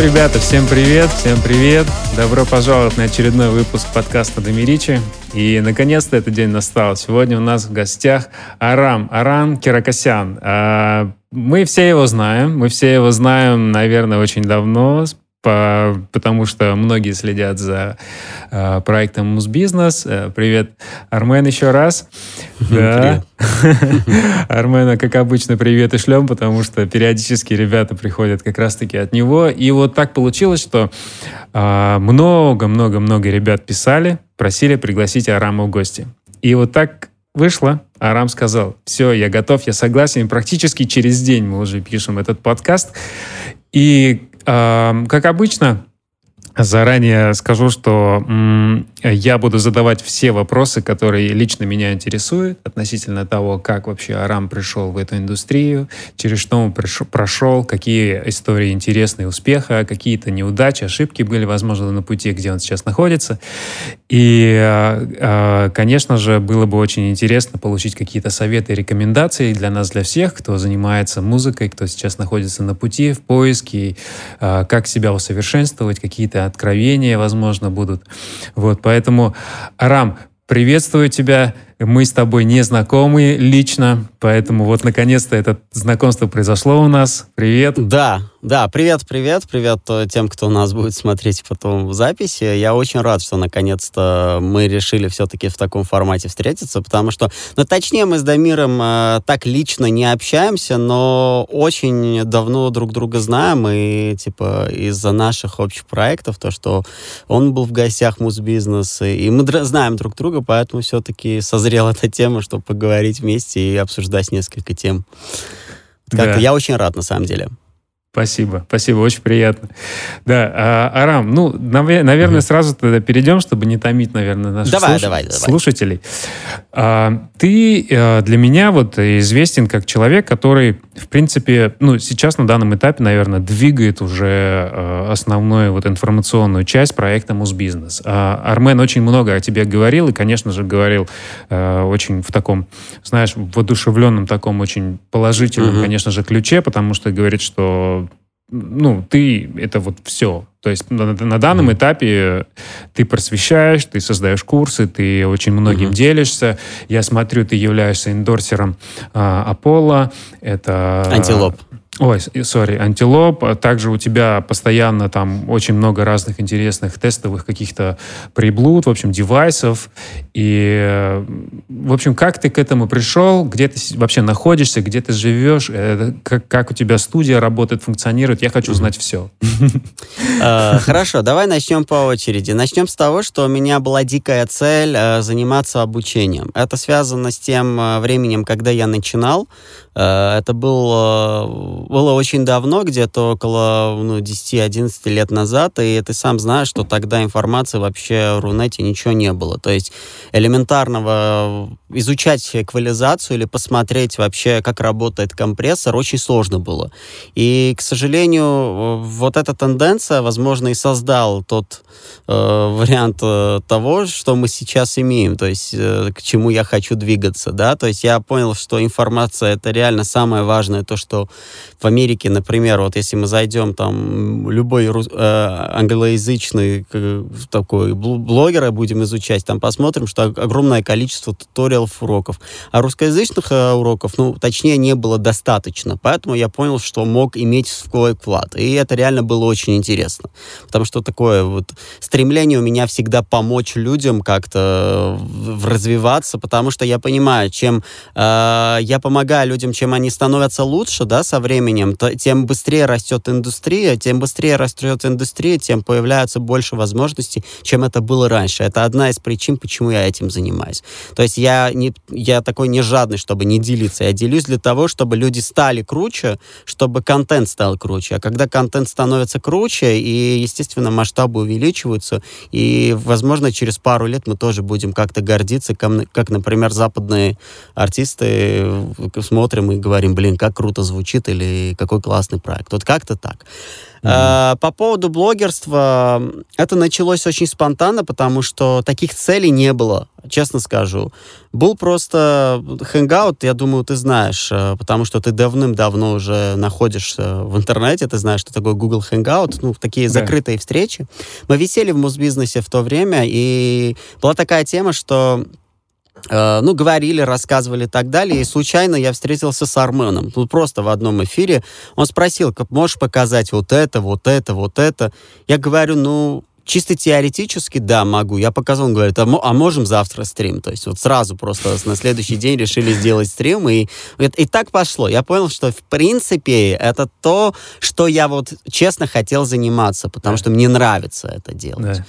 ребята, всем привет, всем привет. Добро пожаловать на очередной выпуск подкаста Домиричи. И, наконец-то, этот день настал. Сегодня у нас в гостях Арам, Арам Киракосян. А, мы все его знаем, мы все его знаем, наверное, очень давно, по, потому что многие следят за э, проектом Музбизнес. Э, привет, Армен, еще раз. Да. Армена, как обычно, привет и шлем, потому что периодически ребята приходят как раз-таки от него. И вот так получилось, что а, много-много-много ребят писали, просили пригласить Арама в гости. И вот так вышло. Арам сказал, все, я готов, я согласен. И практически через день мы уже пишем этот подкаст. И как обычно, Заранее скажу, что я буду задавать все вопросы, которые лично меня интересуют относительно того, как вообще Арам пришел в эту индустрию, через что он пришел, прошел, какие истории интересные успеха, какие-то неудачи, ошибки были, возможно, на пути, где он сейчас находится. И, а, конечно же, было бы очень интересно получить какие-то советы и рекомендации для нас, для всех, кто занимается музыкой, кто сейчас находится на пути, в поиске, а, как себя усовершенствовать, какие-то откровения, возможно, будут. Вот, поэтому, Арам, приветствую тебя. Мы с тобой не знакомы лично, поэтому вот наконец-то это знакомство произошло у нас. Привет. Да, да, привет, привет, привет тем, кто нас будет смотреть потом в записи. Я очень рад, что наконец-то мы решили все-таки в таком формате встретиться, потому что, ну, точнее, мы с Дамиром э, так лично не общаемся, но очень давно друг друга знаем, и, типа, из-за наших общих проектов, то, что он был в гостях Музбизнес, и мы знаем друг друга, поэтому все-таки созрела эта тема, чтобы поговорить вместе и обсуждать несколько тем. Как да. я очень рад, на самом деле. Спасибо, спасибо, очень приятно. Да, а, Арам, ну, наверное, сразу тогда перейдем, чтобы не томить, наверное, наших давай, слуш... давай, давай. слушателей. А, ты а, для меня вот известен как человек, который, в принципе, ну, сейчас на данном этапе, наверное, двигает уже а, основную вот информационную часть проекта Музбизнес. А, Армен очень много о тебе говорил, и, конечно же, говорил а, очень в таком, знаешь, воодушевленном таком очень положительном, угу. конечно же, ключе, потому что говорит, что ну, ты это вот все. То есть на, на данном mm-hmm. этапе ты просвещаешь, ты создаешь курсы, ты очень многим mm-hmm. делишься. Я смотрю, ты являешься эндорсером а, Apollo. Это... Антилоп. Ой, сори, антилоп. А также у тебя постоянно там очень много разных интересных тестовых каких-то приблуд, в общем, девайсов. И, в общем, как ты к этому пришел? Где ты вообще находишься? Где ты живешь? Э, как, как у тебя студия работает, функционирует? Я хочу знать все. Э, хорошо, давай начнем по очереди. Начнем с того, что у меня была дикая цель э, заниматься обучением. Это связано с тем временем, когда я начинал. Это был было очень давно, где-то около ну, 10-11 лет назад, и ты сам знаешь, что тогда информации вообще в Рунете ничего не было. То есть элементарного изучать эквализацию или посмотреть вообще, как работает компрессор, очень сложно было. И, к сожалению, вот эта тенденция, возможно, и создал тот э, вариант э, того, что мы сейчас имеем, то есть э, к чему я хочу двигаться, да, то есть я понял, что информация это реально самое важное, то, что в Америке, например, вот если мы зайдем там любой э, англоязычный э, такой блогера будем изучать, там посмотрим, что огромное количество туториалов уроков. А русскоязычных э, уроков, ну, точнее, не было достаточно. Поэтому я понял, что мог иметь свой вклад. И это реально было очень интересно. Потому что такое вот стремление у меня всегда помочь людям как-то развиваться, потому что я понимаю, чем э, я помогаю людям, чем они становятся лучше, да, со временем, то, тем быстрее растет индустрия, тем быстрее растет индустрия, тем появляется больше возможностей, чем это было раньше. Это одна из причин, почему я этим занимаюсь. То есть я, не, я такой не жадный, чтобы не делиться. Я делюсь для того, чтобы люди стали круче, чтобы контент стал круче. А когда контент становится круче, и, естественно, масштабы увеличиваются, и, возможно, через пару лет мы тоже будем как-то гордиться, как, как например, западные артисты смотрим и говорим, блин, как круто звучит или какой классный проект. Вот как-то так. Mm-hmm. По поводу блогерства, это началось очень спонтанно, потому что таких целей не было, честно скажу. Был просто хэнгаут, я думаю, ты знаешь, э, потому что ты давным-давно уже находишься в интернете, ты знаешь, что такое Google Hangout, ну, такие да. закрытые встречи. Мы висели в музбизнесе в то время, и была такая тема, что ну, говорили, рассказывали и так далее. И случайно я встретился с Арменом. Тут просто в одном эфире. Он спросил, можешь показать вот это, вот это, вот это. Я говорю, ну, чисто теоретически, да, могу. Я показал, он говорит, а, а можем завтра стрим? То есть вот сразу просто на следующий день решили сделать стрим, и, и так пошло. Я понял, что в принципе это то, что я вот честно хотел заниматься, потому да. что мне нравится это делать.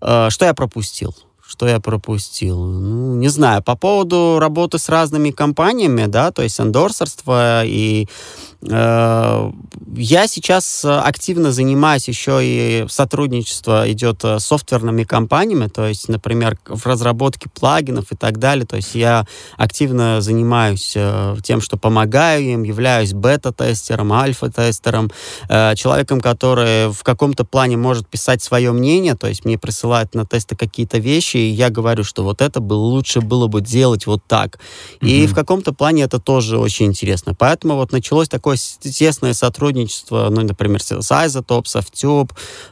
Да. Э, что я пропустил? Что я пропустил? Ну, не знаю. По поводу работы с разными компаниями, да, то есть эндорсерство и я сейчас активно занимаюсь еще и сотрудничество идет с софтверными компаниями, то есть, например, в разработке плагинов и так далее. То есть я активно занимаюсь э, тем, что помогаю им, являюсь бета-тестером, альфа-тестером, э, человеком, который в каком-то плане может писать свое мнение, то есть мне присылают на тесты какие-то вещи, и я говорю, что вот это бы лучше было бы делать вот так. Mm-hmm. И в каком-то плане это тоже очень интересно. Поэтому вот началось такое такое тесное сотрудничество, ну, например, с Isotop, Softube,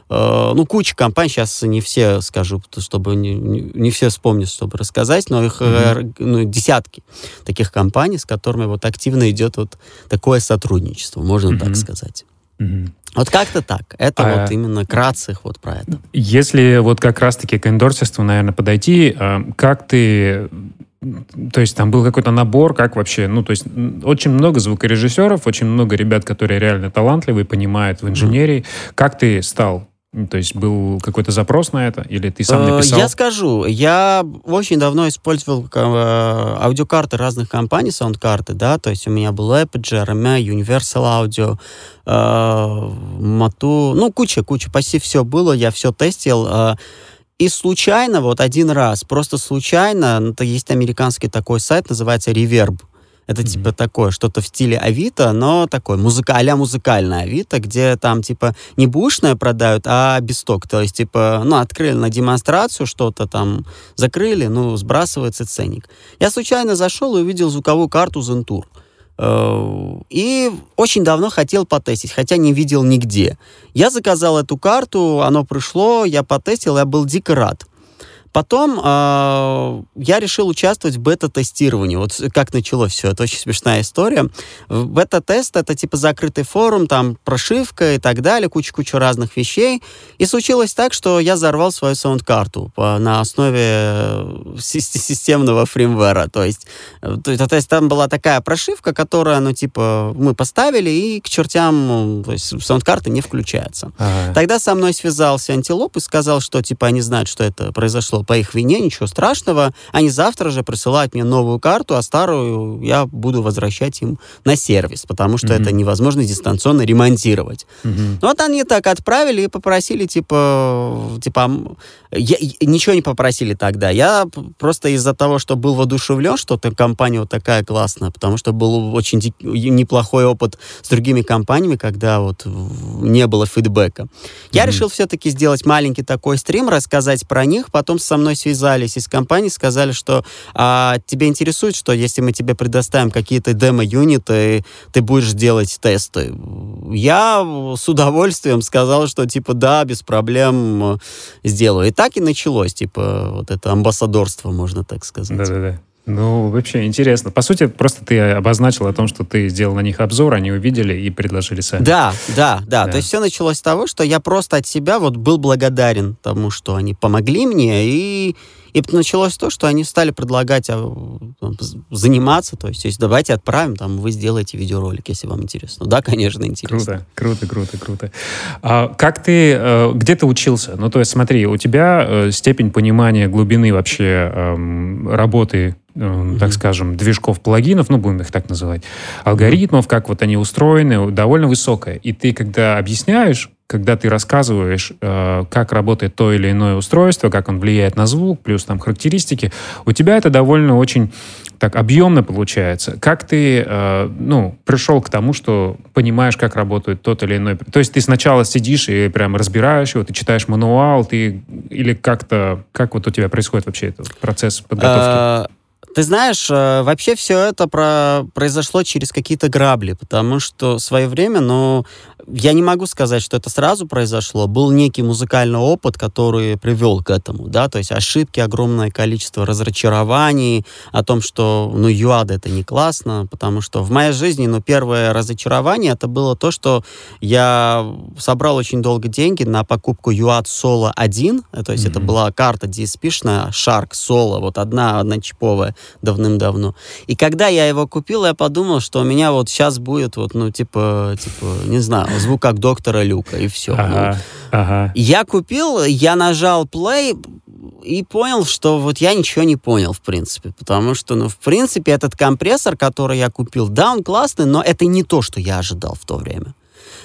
э, ну, куча компаний, сейчас не все скажу, чтобы не, не, все вспомнят, чтобы рассказать, но их mm-hmm. ну, десятки таких компаний, с которыми вот активно идет вот такое сотрудничество, можно mm-hmm. так сказать. Mm-hmm. Вот как-то так. Это а, вот именно кратце вот про это. Если вот как раз-таки к эндорсерству, наверное, подойти, э, как ты то есть там был какой-то набор, как вообще, ну, то есть очень много звукорежиссеров, очень много ребят, которые реально талантливые, понимают в инженерии. Mm-hmm. Как ты стал то есть был какой-то запрос на это, или ты сам э, написал? Я скажу, я очень давно использовал э, аудиокарты разных компаний, саундкарты, да, то есть у меня был Apogee, RMA, Universal Audio, Matu, ну, куча-куча, почти все было, я все тестил. И случайно, вот один раз, просто случайно, ну, есть американский такой сайт, называется Reverb. Это mm-hmm. типа такое, что-то в стиле Авито, но такое, музыка, а музыкальное Авито, где там типа не бушное продают, а бесток. То есть типа, ну, открыли на демонстрацию что-то там, закрыли, ну, сбрасывается ценник. Я случайно зашел и увидел звуковую карту Zentur. Э, и очень давно хотел потестить, хотя не видел нигде. Я заказал эту карту, оно пришло, я потестил, я был дико рад. Потом э, я решил участвовать в бета-тестировании. Вот как началось все, это очень смешная история. Бета-тест — это типа закрытый форум, там прошивка и так далее, куча-куча разных вещей. И случилось так, что я взорвал свою саунд-карту на основе э, системного фримвера. То есть, э, то, то есть там была такая прошивка, которая, ну, типа, мы поставили, и к чертям ну, то есть саунд-карты не включается. Ага. Тогда со мной связался антилоп и сказал, что, типа, они знают, что это произошло по их вине, ничего страшного. Они завтра же присылают мне новую карту, а старую я буду возвращать им на сервис, потому что mm-hmm. это невозможно дистанционно ремонтировать. Mm-hmm. Вот они так отправили и попросили, типа, типа, я, ничего не попросили тогда. Я просто из-за того, что был воодушевлен, что эта компания вот такая классная, потому что был очень неплохой опыт с другими компаниями, когда вот не было фидбэка. Mm-hmm. Я решил все-таки сделать маленький такой стрим, рассказать про них, потом со мной связались из компании, сказали, что а, тебе интересует, что если мы тебе предоставим какие-то демо-юниты, ты будешь делать тесты. Я с удовольствием сказал, что типа да, без проблем сделаю. И так и началось, типа вот это амбассадорство, можно так сказать. Да-да-да. Ну, вообще интересно. По сути, просто ты обозначил о том, что ты сделал на них обзор, они увидели и предложили сами. Да, да, да. да. То есть все началось с того, что я просто от себя вот был благодарен тому, что они помогли мне, и и началось то, что они стали предлагать а, заниматься, то есть, есть давайте отправим, там, вы сделаете видеоролик, если вам интересно. Да, конечно, интересно. Круто, круто, круто, круто. А как ты, э, где ты учился? Ну, то есть, смотри, у тебя э, степень понимания глубины вообще эм, работы mm-hmm. так скажем, движков плагинов, ну, будем их так называть, алгоритмов, как вот они устроены, довольно высокая. И ты, когда объясняешь когда ты рассказываешь, э, как работает то или иное устройство, как он влияет на звук, плюс там характеристики, у тебя это довольно очень так объемно получается. Как ты, э, ну, пришел к тому, что понимаешь, как работает тот или иной... То есть ты сначала сидишь и прям разбираешь его, ты читаешь мануал, ты... Или как-то... Как вот у тебя происходит вообще этот процесс подготовки? Э, ты знаешь, э, вообще все это про... произошло через какие-то грабли, потому что в свое время, ну, я не могу сказать, что это сразу произошло. Был некий музыкальный опыт, который привел к этому, да, то есть ошибки, огромное количество разочарований о том, что, ну, ЮАД это не классно, потому что в моей жизни, ну, первое разочарование это было то, что я собрал очень долго деньги на покупку ЮАД Соло 1, то есть mm-hmm. это была карта DSP-шная, Shark Соло, вот одна, одна чиповая, давным-давно. И когда я его купил, я подумал, что у меня вот сейчас будет вот, ну, типа, типа, не знаю, звук как доктора Люка, и все. Ага, ну, ага. Я купил, я нажал play, и понял, что вот я ничего не понял, в принципе. Потому что, ну, в принципе, этот компрессор, который я купил, да, он классный, но это не то, что я ожидал в то время.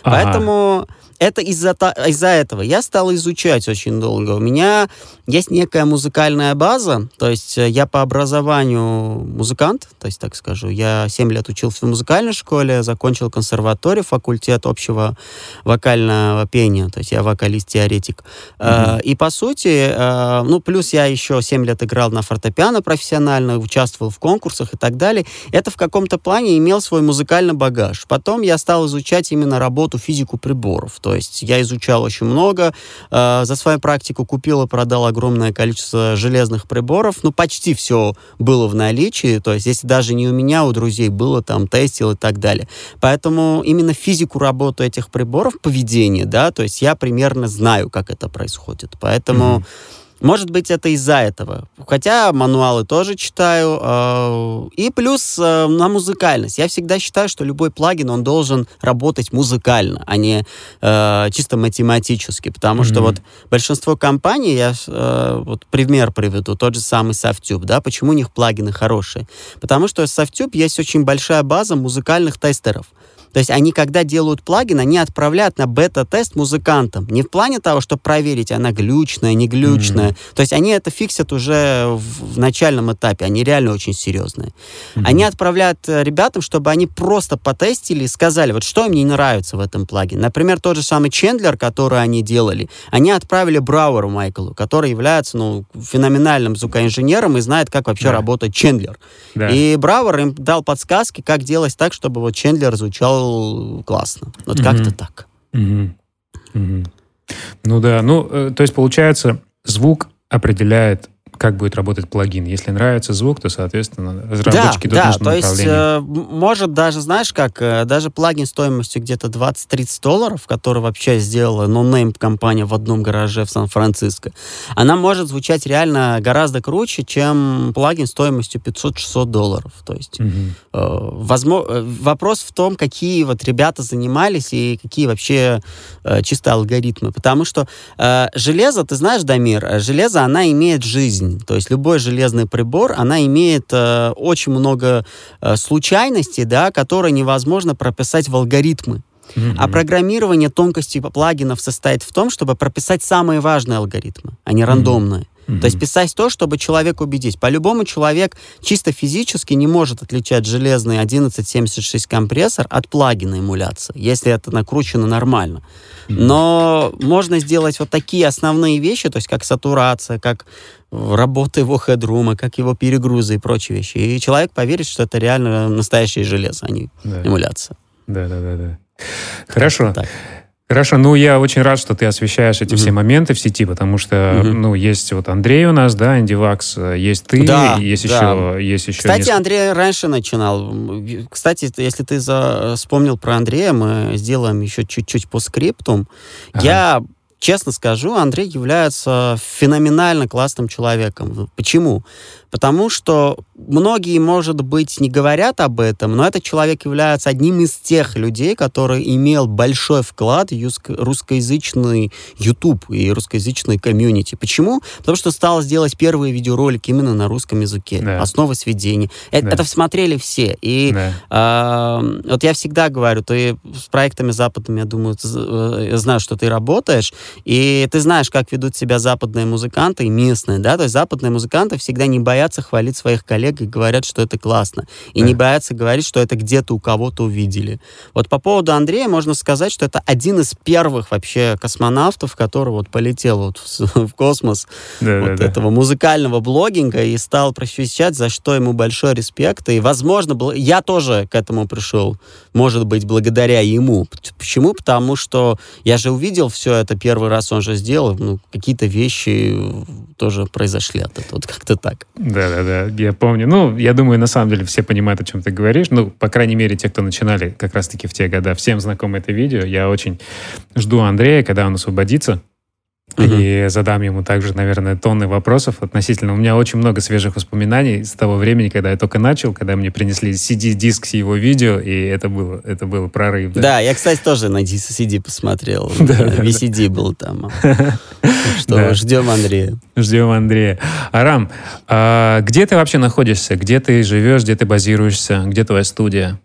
Ага. Поэтому это из-за из этого я стал изучать очень долго. У меня есть некая музыкальная база, то есть э, я по образованию музыкант, то есть так скажу. Я 7 лет учился в музыкальной школе, закончил консерваторию, факультет общего вокального пения, то есть я вокалист-теоретик. Mm-hmm. И по сути, э, ну плюс я еще 7 лет играл на фортепиано профессионально, участвовал в конкурсах и так далее. Это в каком-то плане имел свой музыкальный багаж. Потом я стал изучать именно работу, физику приборов. То есть я изучал очень много, э, за свою практику купил и продал огромное количество железных приборов, ну, почти все было в наличии, то есть если даже не у меня, у друзей было, там, тестил и так далее. Поэтому именно физику работы этих приборов, поведение, да, то есть я примерно знаю, как это происходит. Поэтому... Mm-hmm может быть, это из-за этого. Хотя мануалы тоже читаю. Э, и плюс э, на музыкальность. Я всегда считаю, что любой плагин, он должен работать музыкально, а не э, чисто математически. Потому mm-hmm. что вот большинство компаний, я э, вот пример приведу, тот же самый Softube, да, почему у них плагины хорошие? Потому что в Softube есть очень большая база музыкальных тестеров. То есть они, когда делают плагин, они отправляют на бета-тест музыкантам. Не в плане того, чтобы проверить, она глючная, не глючная. Mm-hmm. То есть они это фиксят уже в, в начальном этапе. Они реально очень серьезные. Mm-hmm. Они отправляют э, ребятам, чтобы они просто потестили и сказали, вот что им не нравится в этом плагине. Например, тот же самый Чендлер, который они делали, они отправили Брауэру Майклу, который является ну, феноменальным звукоинженером и знает, как вообще да. работает Чендлер. Да. И Брауэр им дал подсказки, как делать так, чтобы вот Чендлер звучал классно. Вот mm-hmm. как-то так. Mm-hmm. Mm-hmm. Ну да, ну, э, то есть получается, звук определяет как будет работать плагин. Если нравится звук, то, соответственно, разработчики да, да, то есть, э, может даже, знаешь, как, э, даже плагин стоимостью где-то 20-30 долларов, который вообще сделала нонейм компания в одном гараже в Сан-Франциско, она может звучать реально гораздо круче, чем плагин стоимостью 500-600 долларов. То есть, угу. э, возможно, э, вопрос в том, какие вот ребята занимались и какие вообще э, чисто алгоритмы. Потому что э, железо, ты знаешь, Дамир, э, железо, она имеет жизнь жизнь. То есть любой железный прибор, она имеет э, очень много э, случайностей, да, которые невозможно прописать в алгоритмы. Mm-hmm. А программирование тонкости плагинов состоит в том, чтобы прописать самые важные алгоритмы, а не рандомные. Mm-hmm. Mm-hmm. То есть писать то, чтобы человек убедить. По-любому человек чисто физически не может отличать железный 1176 компрессор от плагина эмуляции, если это накручено нормально. Mm-hmm. Но можно сделать вот такие основные вещи, то есть как сатурация, как работа его хедрума, как его перегрузы и прочие вещи. И человек поверит, что это реально настоящее железо, а не да. эмуляция. Да, да, да, да. Хорошо. Так. Хорошо, ну я очень рад, что ты освещаешь эти mm-hmm. все моменты в сети, потому что, mm-hmm. ну, есть вот Андрей у нас, да, Индивакс, есть ты, да, есть да. еще, есть еще. Кстати, несколько... Андрей раньше начинал. Кстати, если ты за... вспомнил про Андрея, мы сделаем еще чуть-чуть по скриптум. Ага. Я честно скажу, Андрей является феноменально классным человеком. Почему? Потому что многие, может быть, не говорят об этом, но этот человек является одним из тех людей, который имел большой вклад в русскоязычный YouTube и русскоязычный комьюнити. Почему? Потому что стал сделать первые видеоролики именно на русском языке. Да. Основы сведения. Это, да. это смотрели все. И да. э, вот я всегда говорю, ты с проектами западными, я думаю, э, я знаю, что ты работаешь, и ты знаешь, как ведут себя западные музыканты и местные, да, то есть западные музыканты всегда не боятся хвалить своих коллег и говорят, что это классно. И да. не боятся говорить, что это где-то у кого-то увидели. Вот по поводу Андрея можно сказать, что это один из первых вообще космонавтов, который вот полетел вот в, в космос да, вот да, этого да. музыкального блогинга и стал просвещать, за что ему большой респект. И, возможно, я тоже к этому пришел, может быть, благодаря ему. Почему? Потому что я же увидел все это первый раз, он же сделал, ну, какие-то вещи тоже произошли от этого. Вот как-то так. Да-да-да, я помню. Ну, я думаю, на самом деле все понимают, о чем ты говоришь. Ну, по крайней мере, те, кто начинали как раз-таки в те года. Всем знакомо это видео. Я очень жду Андрея, когда он освободится. И задам ему также, наверное, тонны вопросов относительно. У меня очень много свежих воспоминаний с того времени, когда я только начал, когда мне принесли CD-диск с его видео, и это было, это был прорыв. Да. да, я, кстати, тоже на CD посмотрел. VCD был там. Что, ждем Андрея. Ждем Андрея. Арам, а где ты вообще находишься? Где ты живешь, где ты базируешься? Где твоя студия?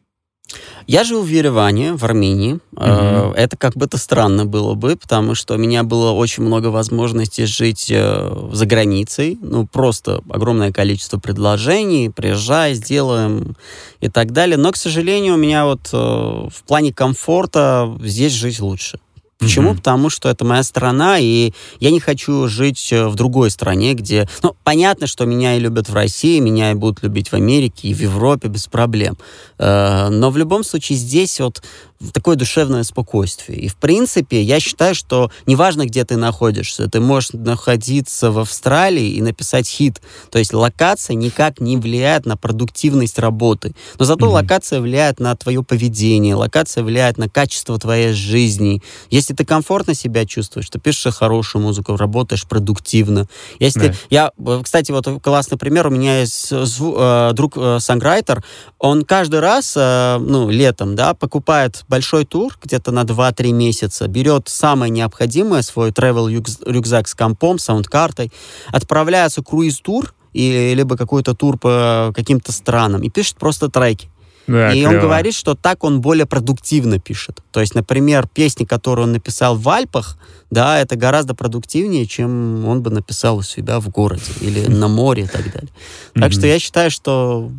Я живу в Ереване, в Армении. Mm-hmm. Это как бы-то странно было бы, потому что у меня было очень много возможностей жить э, за границей. Ну, просто огромное количество предложений. Приезжай, сделаем и так далее. Но, к сожалению, у меня вот э, в плане комфорта здесь жить лучше. Почему? Mm-hmm. Потому что это моя страна, и я не хочу жить э, в другой стране, где... Ну, понятно, что меня и любят в России, меня и будут любить в Америке, и в Европе без проблем. Э, но в любом случае здесь вот такое душевное спокойствие. И, в принципе, я считаю, что неважно, где ты находишься, ты можешь находиться в Австралии и написать хит. То есть локация никак не влияет на продуктивность работы. Но зато mm-hmm. локация влияет на твое поведение, локация влияет на качество твоей жизни. Если ты комфортно себя чувствуешь, ты пишешь хорошую музыку, работаешь продуктивно. Если yeah. я, кстати, вот классный пример, у меня есть зву, э, друг э, санграйтер, он каждый раз, э, ну, летом, да, покупает большой тур, где-то на 2-3 месяца, берет самое необходимое, свой travel рюкзак с компом, саундкартой, отправляется круиз-тур, и, либо какой-то тур по каким-то странам, и пишет просто треки. Да, и клево. он говорит, что так он более продуктивно пишет. То есть, например, песни, которые он написал в Альпах, да, это гораздо продуктивнее, чем он бы написал у себя в городе или на море и так далее. Так что я считаю, что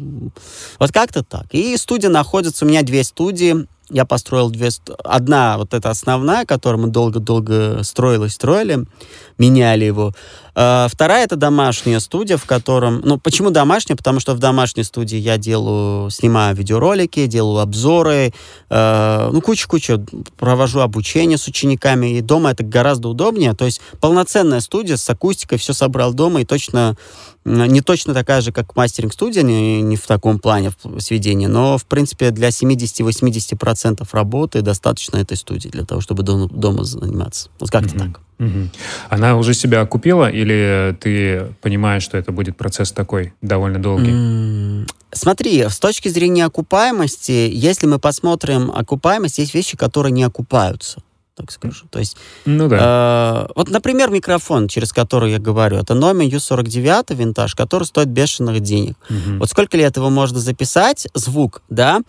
вот как-то так. И студия находится, у меня две студии я построил две... Одна, вот эта основная, которую мы долго-долго строили, строили, меняли его. А, вторая — это домашняя студия, в котором... Ну, почему домашняя? Потому что в домашней студии я делаю, снимаю видеоролики, делаю обзоры, э, ну, кучу-кучу, провожу обучение с учениками, и дома это гораздо удобнее. То есть полноценная студия с акустикой, все собрал дома, и точно не точно такая же, как мастеринг-студия, не, не в таком плане сведения, но, в принципе, для 70-80% работы достаточно этой студии для того, чтобы дом, дома заниматься. Вот как-то mm-hmm. так. Mm-hmm. Она уже себя окупила или ты понимаешь, что это будет процесс такой довольно долгий? Mm-hmm. Смотри, с точки зрения окупаемости, если мы посмотрим окупаемость, есть вещи, которые не окупаются так скажу. То есть, ну да. Э, вот, например, микрофон, через который я говорю, это номер U49 винтаж, который стоит бешеных денег. Угу. Вот сколько лет его можно записать, звук, да,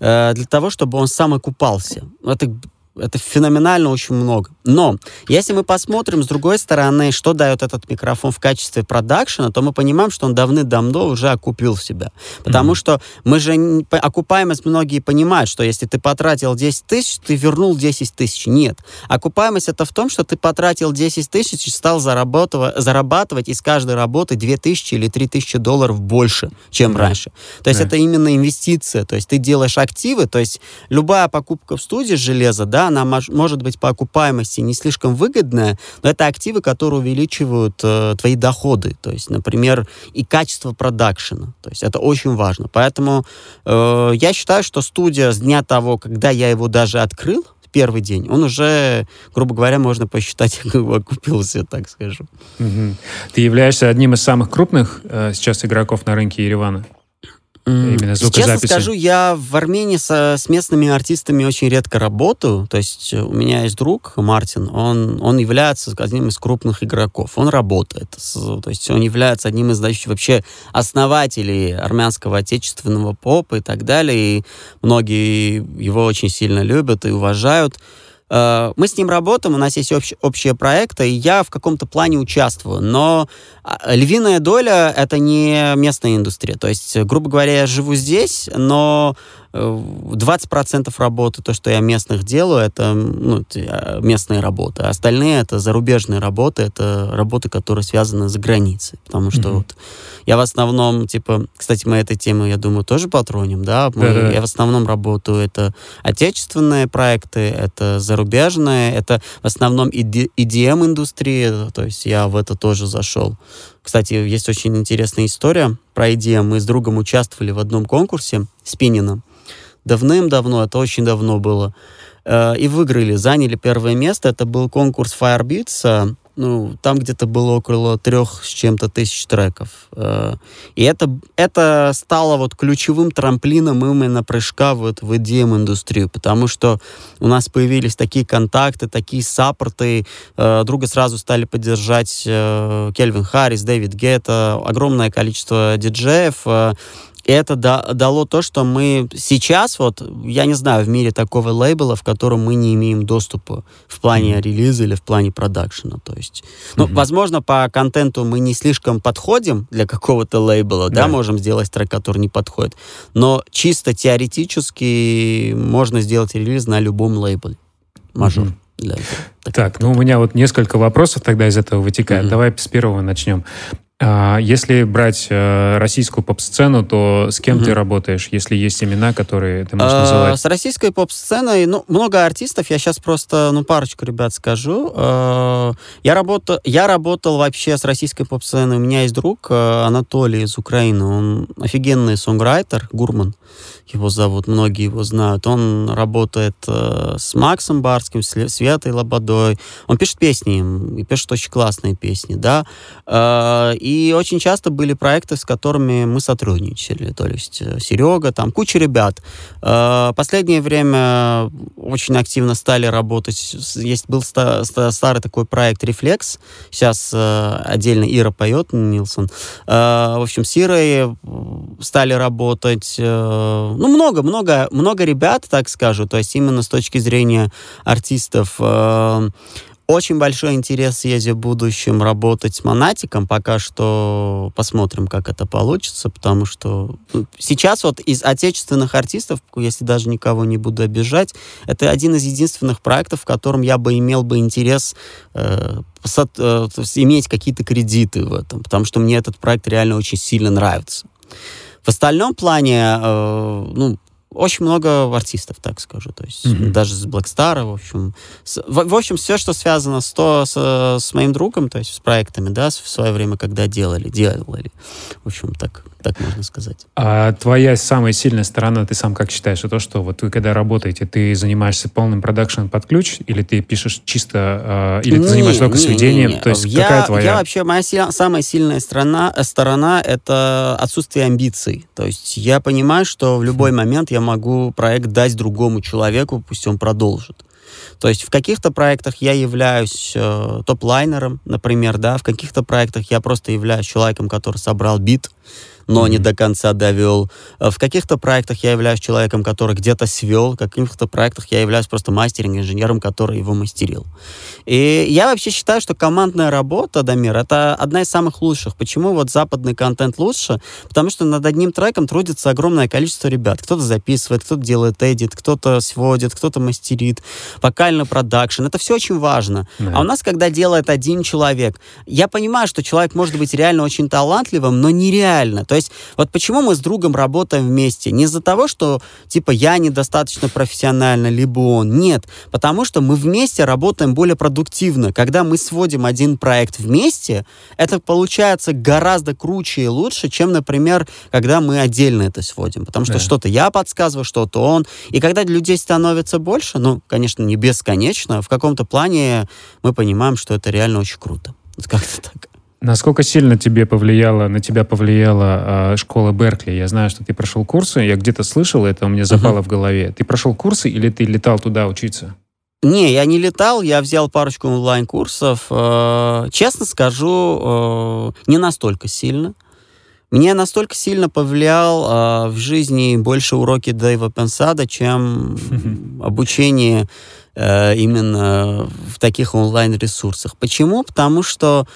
э, для того, чтобы он сам окупался. Это это феноменально очень много. Но если мы посмотрим с другой стороны, что дает этот микрофон в качестве продакшена, то мы понимаем, что он давным-давно уже окупил себя. Потому mm-hmm. что мы же окупаемость многие понимают, что если ты потратил 10 тысяч, ты вернул 10 тысяч. Нет. Окупаемость это в том, что ты потратил 10 тысяч и стал зарабатывать, зарабатывать из каждой работы 2 тысячи или 3 тысячи долларов больше, чем mm-hmm. раньше. То есть mm-hmm. это именно инвестиция. То есть ты делаешь активы, то есть любая покупка в студии железа, да, она может быть по окупаемости не слишком выгодная, но это активы, которые увеличивают э, твои доходы, то есть, например, и качество продакшена, то есть это очень важно. Поэтому э, я считаю, что студия с дня того, когда я его даже открыл, первый день, он уже, грубо говоря, можно посчитать, окупился, так скажем. Угу. Ты являешься одним из самых крупных э, сейчас игроков на рынке Еревана? Именно. Честно скажу, я в Армении со, с местными артистами очень редко работаю. То есть у меня есть друг Мартин, он, он является одним из крупных игроков. Он работает. То есть он является одним из значит, вообще основателей армянского отечественного попа и так далее. И многие его очень сильно любят и уважают. Э, мы с ним работаем, у нас есть общ, общие проекты, и я в каком-то плане участвую, но львиная доля — это не местная индустрия. То есть, грубо говоря, я живу здесь, но 20% работы, то, что я местных делаю, это ну, а, местные работы. А остальные это зарубежные работы, это работы, которые связаны за границей. Потому что mm-hmm. вот я в основном, типа, кстати, мы этой темы, я думаю, тоже потронем, да? Мы, да, Я в основном работаю, это отечественные проекты, это зарубежные, это в основном EDM-индустрия, то есть я в это тоже зашел. Кстати, есть очень интересная история про EDM. Мы с другом участвовали в одном конкурсе с Пинином давным-давно, это очень давно было, э, и выиграли, заняли первое место. Это был конкурс Firebeats, э, ну, там где-то было около трех с чем-то тысяч треков. Э, и это, это стало вот ключевым трамплином именно прыжка вот в EDM-индустрию, потому что у нас появились такие контакты, такие саппорты, друга сразу стали поддержать Кельвин Харрис, Дэвид Гетта, огромное количество диджеев, это да, дало то, что мы сейчас, вот, я не знаю, в мире такого лейбла, в котором мы не имеем доступа в плане mm-hmm. релиза или в плане продакшена. То есть, ну, mm-hmm. возможно, по контенту мы не слишком подходим для какого-то лейбла, да. да, можем сделать трек, который не подходит. Но чисто теоретически можно сделать релиз на любом лейбле. Мажор. Mm-hmm. Для этого. Так, так, ну у меня вот несколько вопросов тогда из этого вытекает. Mm-hmm. Давай с первого начнем. А, если брать э, российскую поп-сцену, то с кем угу. ты работаешь, если есть имена, которые ты можешь а, называть? С российской поп-сценой, ну, много артистов, я сейчас просто, ну, парочку ребят скажу. А, я, работал, я работал вообще с российской поп-сценой, у меня есть друг э, Анатолий из Украины, он офигенный сонграйтер, Гурман его зовут, многие его знают. Он работает э, с Максом Барским, с Светой Лободой. Он пишет песни, и пишет очень классные песни, да. И очень часто были проекты, с которыми мы сотрудничали. То есть э, Серега, там куча ребят. Э, последнее время очень активно стали работать. Есть был ста старый такой проект «Рефлекс». Сейчас э, отдельно Ира поет, Нилсон. В общем, с Ирой стали работать. Ну, много, много, много ребят, так скажу, то есть именно с точки зрения артистов. Очень большой интерес есть в будущем работать с Монатиком. Пока что посмотрим, как это получится, потому что ну, сейчас вот из отечественных артистов, если даже никого не буду обижать, это один из единственных проектов, в котором я бы имел бы интерес э, со, э, иметь какие-то кредиты в этом, потому что мне этот проект реально очень сильно нравится. В остальном плане, э, ну, очень много артистов, так скажу. То есть mm-hmm. даже с Blackstar, в общем. С, в, в общем, все, что связано с, то, с, с моим другом, то есть с проектами, да, в свое время, когда делали, делали. В общем, так, так можно сказать. А твоя самая сильная сторона, ты сам как считаешь, это то, что вот вы когда работаете, ты занимаешься полным продакшн под ключ, или ты пишешь чисто, э, или ты не, занимаешься только не, сведением? Не, не. То есть я, какая твоя? Я вообще, моя си- самая сильная сторона, сторона — это отсутствие амбиций. То есть я понимаю, что в любой момент я могу проект дать другому человеку, пусть он продолжит. То есть в каких-то проектах я являюсь э, топ-лайнером, например, да, в каких-то проектах я просто являюсь человеком, который собрал бит, но mm-hmm. не до конца довел. Э, в каких-то проектах я являюсь человеком, который где-то свел, в каких-то проектах я являюсь просто мастеринг-инженером, который его мастерил. И я вообще считаю, что командная работа, Дамир, это одна из самых лучших. Почему вот западный контент лучше? Потому что над одним треком трудится огромное количество ребят. Кто-то записывает, кто-то делает эдит, кто-то сводит, кто-то мастерит, вокальный продакшн. Это все очень важно. Yeah. А у нас, когда делает один человек, я понимаю, что человек может быть реально очень талантливым, но нереально. То есть вот почему мы с другом работаем вместе? Не из-за того, что типа я недостаточно профессионально, либо он. Нет, потому что мы вместе работаем более продуктивно. Когда мы сводим один проект вместе, это получается гораздо круче и лучше, чем, например, когда мы отдельно это сводим. Потому что да. что-то я подсказываю, что-то он. И когда людей становится больше, ну, конечно, не бесконечно, в каком-то плане мы понимаем, что это реально очень круто. Как-то так. Насколько сильно тебе повлияла, на тебя повлияла э, школа Беркли? Я знаю, что ты прошел курсы, я где-то слышал, это у меня запало uh-huh. в голове. Ты прошел курсы или ты летал туда учиться? Не, я не летал, я взял парочку онлайн-курсов. Э, честно скажу, э, не настолько сильно. Мне настолько сильно повлиял э, в жизни больше уроки Дэйва Пенсада, чем обучение э, именно в таких онлайн-ресурсах. Почему? Потому что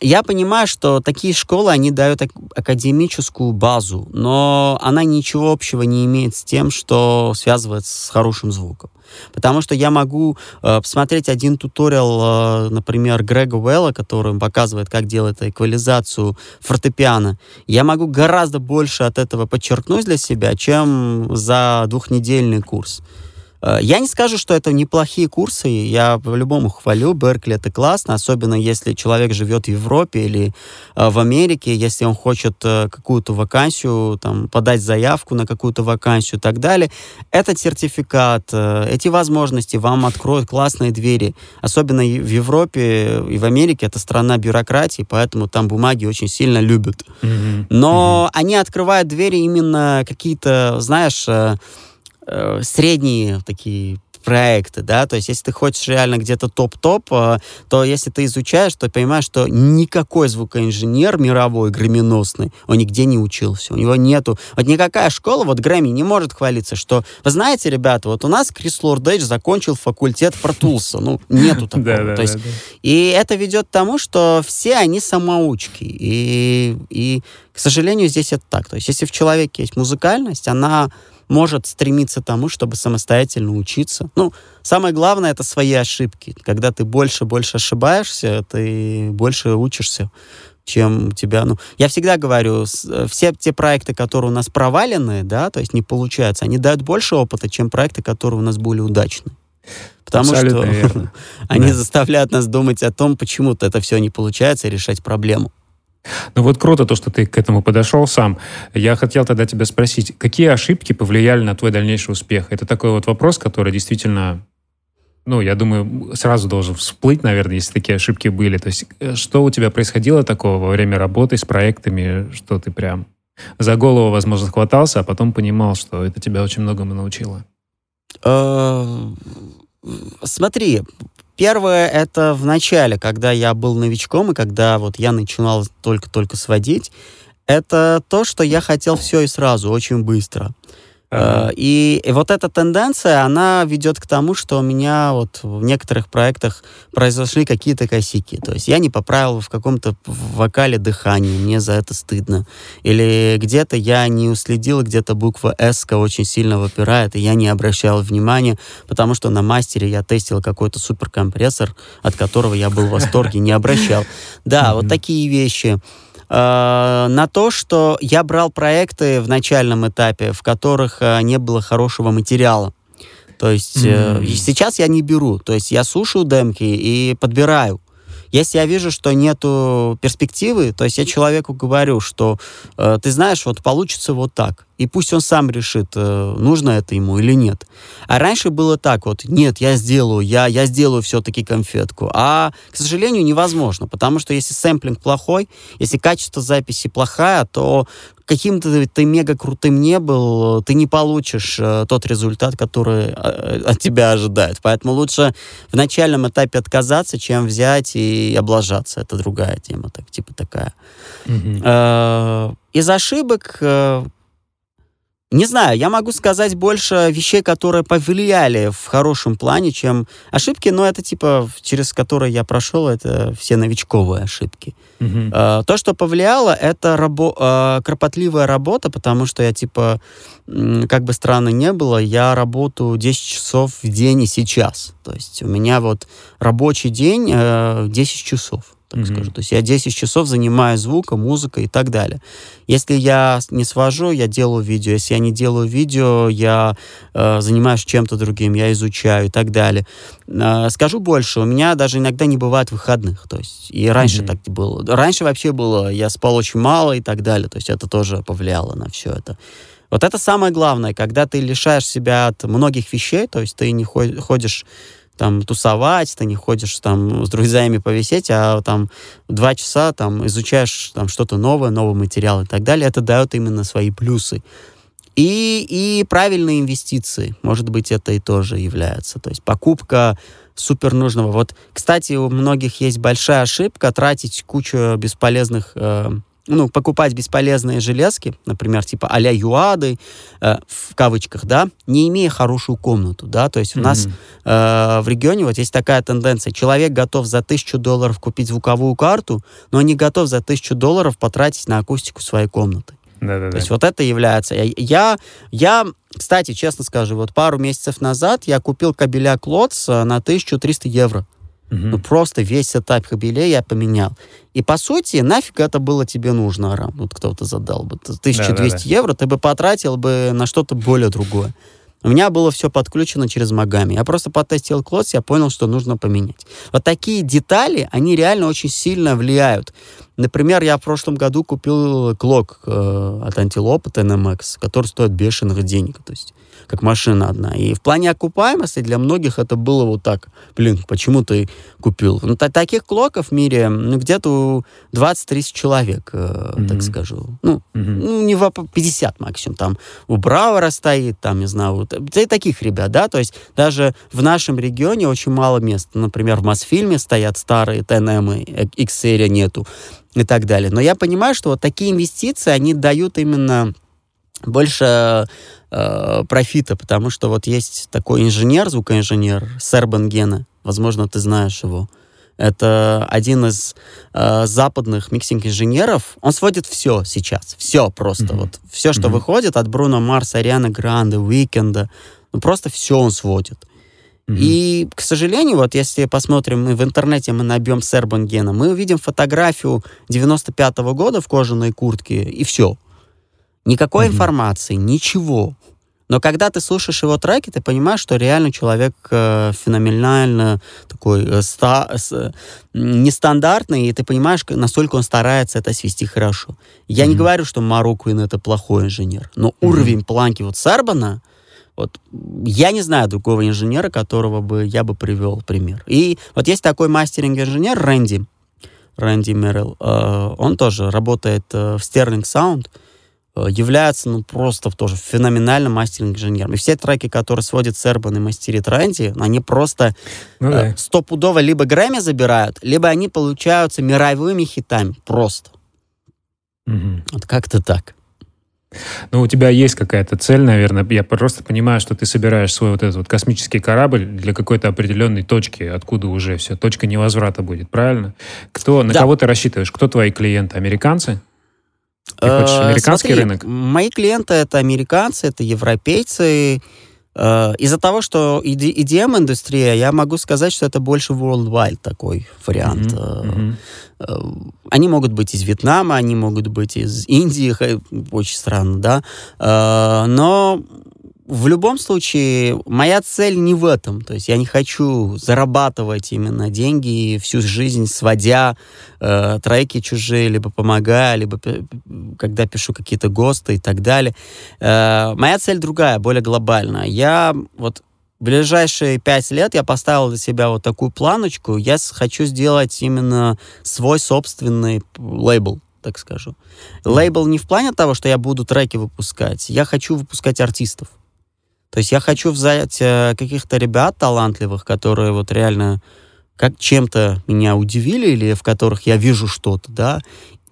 я понимаю, что такие школы, они дают академическую базу, но она ничего общего не имеет с тем, что связывается с хорошим звуком. Потому что я могу э, посмотреть один туториал, э, например, Грега Уэлла, который показывает, как делать эквализацию фортепиано. Я могу гораздо больше от этого подчеркнуть для себя, чем за двухнедельный курс. Э, я не скажу, что это неплохие курсы. Я по-любому хвалю. Беркли это классно, особенно если человек живет в Европе или э, в Америке, если он хочет э, какую-то вакансию, там, подать заявку на какую-то вакансию и так далее. Этот сертификат, эти возможности вам откроют классные двери. Особенно в Европе и в Америке это страна бюрократии, поэтому там бумаги очень сильно любят. Но mm-hmm. они открывают двери именно какие-то, знаешь, э, средние такие проекты, да, то есть если ты хочешь реально где-то топ-топ, э, то если ты изучаешь, то понимаешь, что никакой звукоинженер мировой, громиносный, он нигде не учился, у него нету, вот никакая школа, вот Грэмми не может хвалиться, что, вы знаете, ребята, вот у нас Крис Лордейдж закончил факультет Протулса, ну, нету такого, то есть, и это ведет к тому, что все они самоучки, и, и, к сожалению, здесь это так, то есть если в человеке есть музыкальность, она может стремиться к тому, чтобы самостоятельно учиться. Ну, самое главное — это свои ошибки. Когда ты больше-больше ошибаешься, ты больше учишься чем тебя, ну, я всегда говорю, э, все те проекты, которые у нас провалены, да, то есть не получаются, они дают больше опыта, чем проекты, которые у нас были удачны. Потому Абсолютно что они заставляют нас думать о том, почему-то это все не получается, и решать проблему. Ну вот круто то, что ты к этому подошел сам. Я хотел тогда тебя спросить, какие ошибки повлияли на твой дальнейший успех? Это такой вот вопрос, который действительно, ну, я думаю, сразу должен всплыть, наверное, если такие ошибки были. То есть э, что у тебя происходило такого во время работы с проектами, что ты прям за голову, возможно, хватался, а потом понимал, что это тебя очень многому научило? Э, смотри, Первое — это в начале, когда я был новичком, и когда вот я начинал только-только сводить, это то, что я хотел все и сразу, очень быстро. Ага. Э, и, и вот эта тенденция, она ведет к тому, что у меня вот в некоторых проектах произошли какие-то косяки. То есть я не поправил в каком-то вокале дыхание, мне за это стыдно. Или где-то я не уследил, где-то буква «С» очень сильно выпирает, и я не обращал внимания, потому что на мастере я тестил какой-то суперкомпрессор, от которого я был в восторге, не обращал. Да, вот такие вещи. Э, на то, что я брал проекты в начальном этапе, в которых э, не было хорошего материала. То есть mm-hmm. сейчас я не беру, то есть я слушаю демки и подбираю. Если я вижу, что нету перспективы, то есть я человеку говорю, что э, ты знаешь, вот получится вот так. И пусть он сам решит, э, нужно это ему или нет. А раньше было так вот, нет, я сделаю, я, я сделаю все-таки конфетку. А, к сожалению, невозможно, потому что если сэмплинг плохой, если качество записи плохая, то каким то ты мега крутым не был, ты не получишь э, тот результат, который э, от тебя ожидают. Поэтому лучше в начальном этапе отказаться, чем взять и облажаться. Это другая тема, так, типа такая. Mm-hmm. Э, из ошибок, э, не знаю, я могу сказать больше вещей, которые повлияли в хорошем плане, чем ошибки, но это типа, через которые я прошел, это все новичковые ошибки. Uh, то, что повлияло, это рабо- uh, кропотливая работа, потому что я типа, как бы странно не было, я работаю 10 часов в день и сейчас. То есть у меня вот рабочий день uh, 10 часов. Так mm-hmm. скажу. То есть я 10 часов занимаюсь звуком, музыкой и так далее. Если я не свожу, я делаю видео. Если я не делаю видео, я э, занимаюсь чем-то другим, я изучаю и так далее. Э, скажу больше, у меня даже иногда не бывает выходных. То есть и раньше mm-hmm. так было. Раньше вообще было, я спал очень мало и так далее. То есть это тоже повлияло на все это. Вот это самое главное, когда ты лишаешь себя от многих вещей, то есть ты не ходишь там тусовать, ты не ходишь там с друзьями повисеть, а там два часа там изучаешь там что-то новое, новый материал и так далее, это дает именно свои плюсы. И, и правильные инвестиции, может быть, это и тоже является. То есть покупка супер нужного. Вот, кстати, у многих есть большая ошибка тратить кучу бесполезных э, ну, покупать бесполезные железки, например, типа а-ля юады, э, в кавычках, да, не имея хорошую комнату, да, то есть у mm-hmm. нас э, в регионе вот есть такая тенденция, человек готов за тысячу долларов купить звуковую карту, но не готов за тысячу долларов потратить на акустику своей комнаты. Да-да-да. То есть вот это является. Я, я, кстати, честно скажу, вот пару месяцев назад я купил кабеля Клотс э, на 1300 евро. Угу. Ну, просто весь сетап кабелей я поменял. И, по сути, нафиг это было тебе нужно, Арам? Вот кто-то задал бы. 1200 да, да, да. евро ты бы потратил бы на что-то более другое. У меня было все подключено через Магами. Я просто потестил клотс, я понял, что нужно поменять. Вот такие детали, они реально очень сильно влияют. Например, я в прошлом году купил клок э, от Antelope, от NMX, который стоит бешеных денег. То есть как машина одна. И в плане окупаемости для многих это было вот так. Блин, почему ты купил? Ну, та- таких клоков в мире ну, где-то 20-30 человек, э, mm-hmm. так скажу. Ну, mm-hmm. ну, не в 50 максимум. Там у Брауэра стоит, там, не знаю, вот, и таких ребят, да, то есть даже в нашем регионе очень мало мест. Например, в Мосфильме стоят старые ТНМ, X-серия нету и так далее. Но я понимаю, что вот такие инвестиции, они дают именно больше э, профита, потому что вот есть такой инженер, звукоинженер, Сербан Генеа, возможно, ты знаешь его. Это один из э, западных mixing -инженеров. Он сводит все сейчас, все просто. Mm-hmm. Вот все, что mm-hmm. выходит от Бруно Марса, Арианы Гранде, Уикенда, ну просто все он сводит. Mm-hmm. И, к сожалению, вот если посмотрим мы в интернете, мы набьем Сербан Гена, мы увидим фотографию 95-го года в кожаной куртке, и все. Никакой mm-hmm. информации, ничего. Но когда ты слушаешь его треки, ты понимаешь, что реально человек э, феноменально такой э, ста, э, нестандартный, и ты понимаешь, насколько он старается это свести хорошо. Я mm-hmm. не говорю, что Маруквин это плохой инженер, но mm-hmm. уровень планки вот Сербана, вот я не знаю другого инженера, которого бы я бы привел пример. И вот есть такой мастеринг-инженер Рэнди, Рэнди Меррилл, э, он тоже работает э, в Sterling Sound, Э, является ну, просто тоже феноменальным мастеринг-инженером. И все треки, которые сводит Сербан и мастерит Рэнди, они просто ну, э, да. стопудово либо Грэмми забирают, либо они получаются мировыми хитами. Просто. Угу. Вот как-то так. Ну, у тебя есть какая-то цель, наверное. Я просто понимаю, что ты собираешь свой вот этот вот космический корабль для какой-то определенной точки, откуда уже все, точка невозврата будет, правильно? Кто, на да. кого ты рассчитываешь? Кто твои клиенты? Американцы? Ты хочешь э, американский Смотри, рынок? Мои клиенты это американцы, это европейцы. Э, из-за того, что EDM-индустрия, я могу сказать, что это больше worldwide такой вариант. Mm-hmm. Mm-hmm. Они могут быть из Вьетнама, они могут быть из Индии, очень странно, да. Но в любом случае, моя цель не в этом. То есть я не хочу зарабатывать именно деньги всю жизнь, сводя э, треки чужие, либо помогая, либо когда пишу какие-то ГОСТы и так далее. Э, моя цель другая, более глобальная. Я вот в ближайшие пять лет я поставил для себя вот такую планочку. Я хочу сделать именно свой собственный лейбл так скажу. Лейбл не в плане того, что я буду треки выпускать. Я хочу выпускать артистов. То есть я хочу взять э, каких-то ребят талантливых, которые вот реально как чем-то меня удивили или в которых я вижу что-то, да,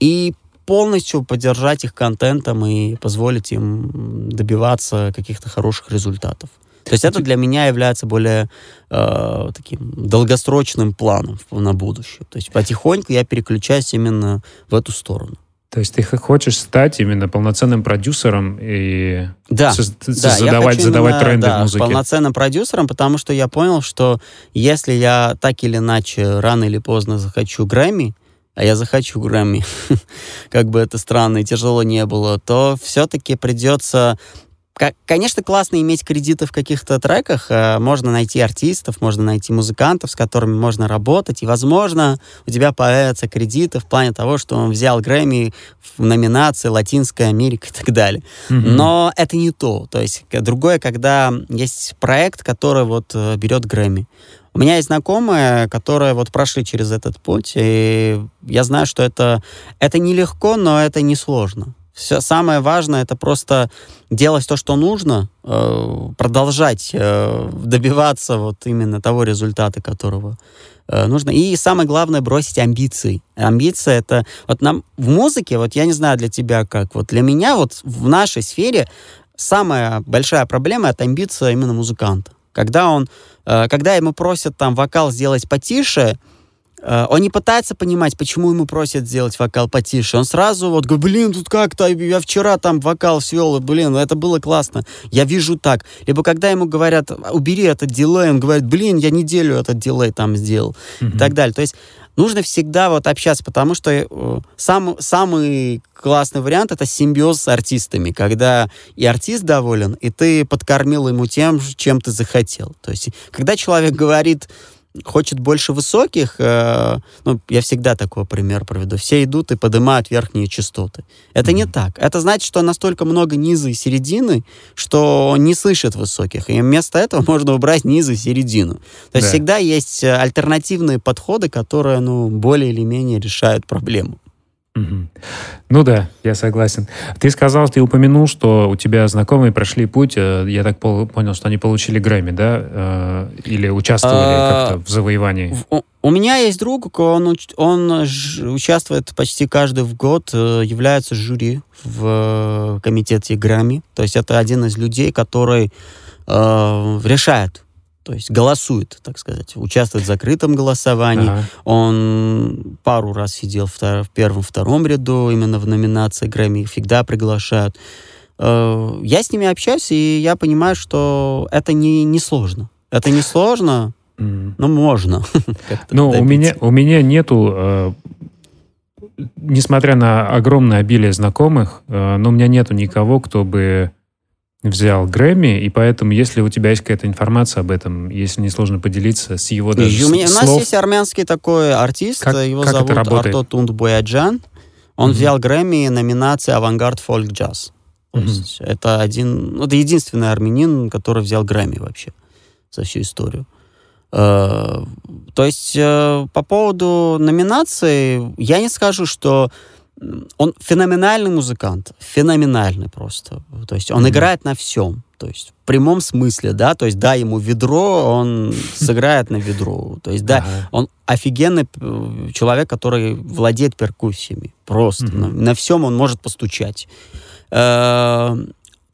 и полностью поддержать их контентом и позволить им добиваться каких-то хороших результатов. То есть это для меня является более э, таким долгосрочным планом на будущее. То есть потихоньку я переключаюсь именно в эту сторону. То есть ты хочешь стать именно полноценным продюсером и да, со- да, задавать, задавать именно, тренды да, в музыке? полноценным продюсером, потому что я понял, что если я так или иначе рано или поздно захочу Грэмми, а я захочу Грэмми, как бы это странно и тяжело не было, то все-таки придется Конечно, классно иметь кредиты в каких-то треках. Э, можно найти артистов, можно найти музыкантов, с которыми можно работать. И, возможно, у тебя появятся кредиты в плане того, что он взял Грэмми в номинации Латинская Америка и так далее. Mm-hmm. Но это не то. То есть другое, когда есть проект, который вот э, берет Грэмми. У меня есть знакомые, которые вот прошли через этот путь, и я знаю, что это, это нелегко, но это несложно. Все самое важное это просто делать то, что нужно, э, продолжать э, добиваться вот именно того результата, которого э, нужно. И самое главное бросить амбиции. Амбиция это вот нам в музыке, вот я не знаю для тебя как, вот для меня вот в нашей сфере самая большая проблема это амбиция именно музыканта. Когда он, когда ему просят там вокал сделать потише, он не пытается понимать, почему ему просят сделать вокал потише. Он сразу вот говорит, блин, тут как-то, я вчера там вокал свел, и, блин, ну это было классно. Я вижу так. Либо когда ему говорят, убери этот дилей, он говорит, блин, я неделю этот дилей там сделал. Mm-hmm. И так далее. То есть нужно всегда вот общаться, потому что э, сам, самый классный вариант это симбиоз с артистами, когда и артист доволен, и ты подкормил ему тем, чем ты захотел. То есть, когда человек говорит, хочет больше высоких, э, ну, я всегда такой пример проведу, все идут и поднимают верхние частоты. Это mm-hmm. не так. Это значит, что настолько много низа и середины, что не слышит высоких. И вместо этого можно убрать низы и середину. То да. есть всегда есть э, альтернативные подходы, которые, ну, более или менее решают проблему. Угу. Ну да, я согласен. Ты сказал, ты упомянул, что у тебя знакомые прошли путь. Э, я так понял, что они получили Грэмми, да? Э, или участвовали а, как-то в завоевании? У меня есть друг, он, он участвует почти каждый год, э, является жюри в комитете Грэмми. То есть это один из людей, который э, решает то есть голосует, так сказать, участвует в закрытом голосовании. Ага. Он пару раз сидел в, в первом-втором ряду именно в номинации Грэмми, их всегда приглашают. Э, я с ними общаюсь, и я понимаю, что это не, не сложно. Это не сложно, mm. но можно. Ну, у меня, у меня нету э, несмотря на огромное обилие знакомых, э, но у меня нету никого, кто бы взял Грэмми, и поэтому, если у тебя есть какая-то информация об этом, если не сложно поделиться с его даже у, меня, слов... у нас есть армянский такой артист, как, его как зовут Арто Тунд Бояджан. Он mm-hmm. взял Грэмми номинации «Авангард фолк джаз». Mm-hmm. Это один, ну, это единственный армянин, который взял Грэмми вообще за всю историю. Uh, то есть uh, по поводу номинации я не скажу, что он феноменальный музыкант, феноменальный просто. То есть он mm-hmm. играет на всем. То есть в прямом смысле, да, то есть да, ему ведро, он сыграет на ведро. То есть да, он офигенный э, человек, который владеет перкуссиями. Просто на, на всем он может постучать. Э,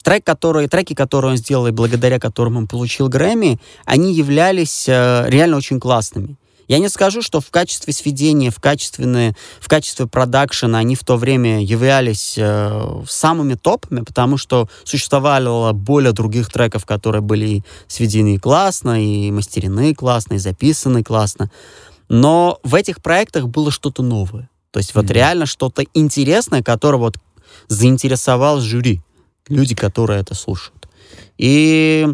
трек, который, треки, которые он сделал, и благодаря которым он получил Грэмми, они являлись э, реально очень классными. Я не скажу, что в качестве сведения, в, качественные, в качестве продакшена они в то время являлись э, самыми топами, потому что существовало более других треков, которые были сведены классно, и мастерены классно, и записаны классно. Но в этих проектах было что-то новое. То есть mm-hmm. вот реально что-то интересное, которое вот заинтересовал жюри, люди, которые это слушают. И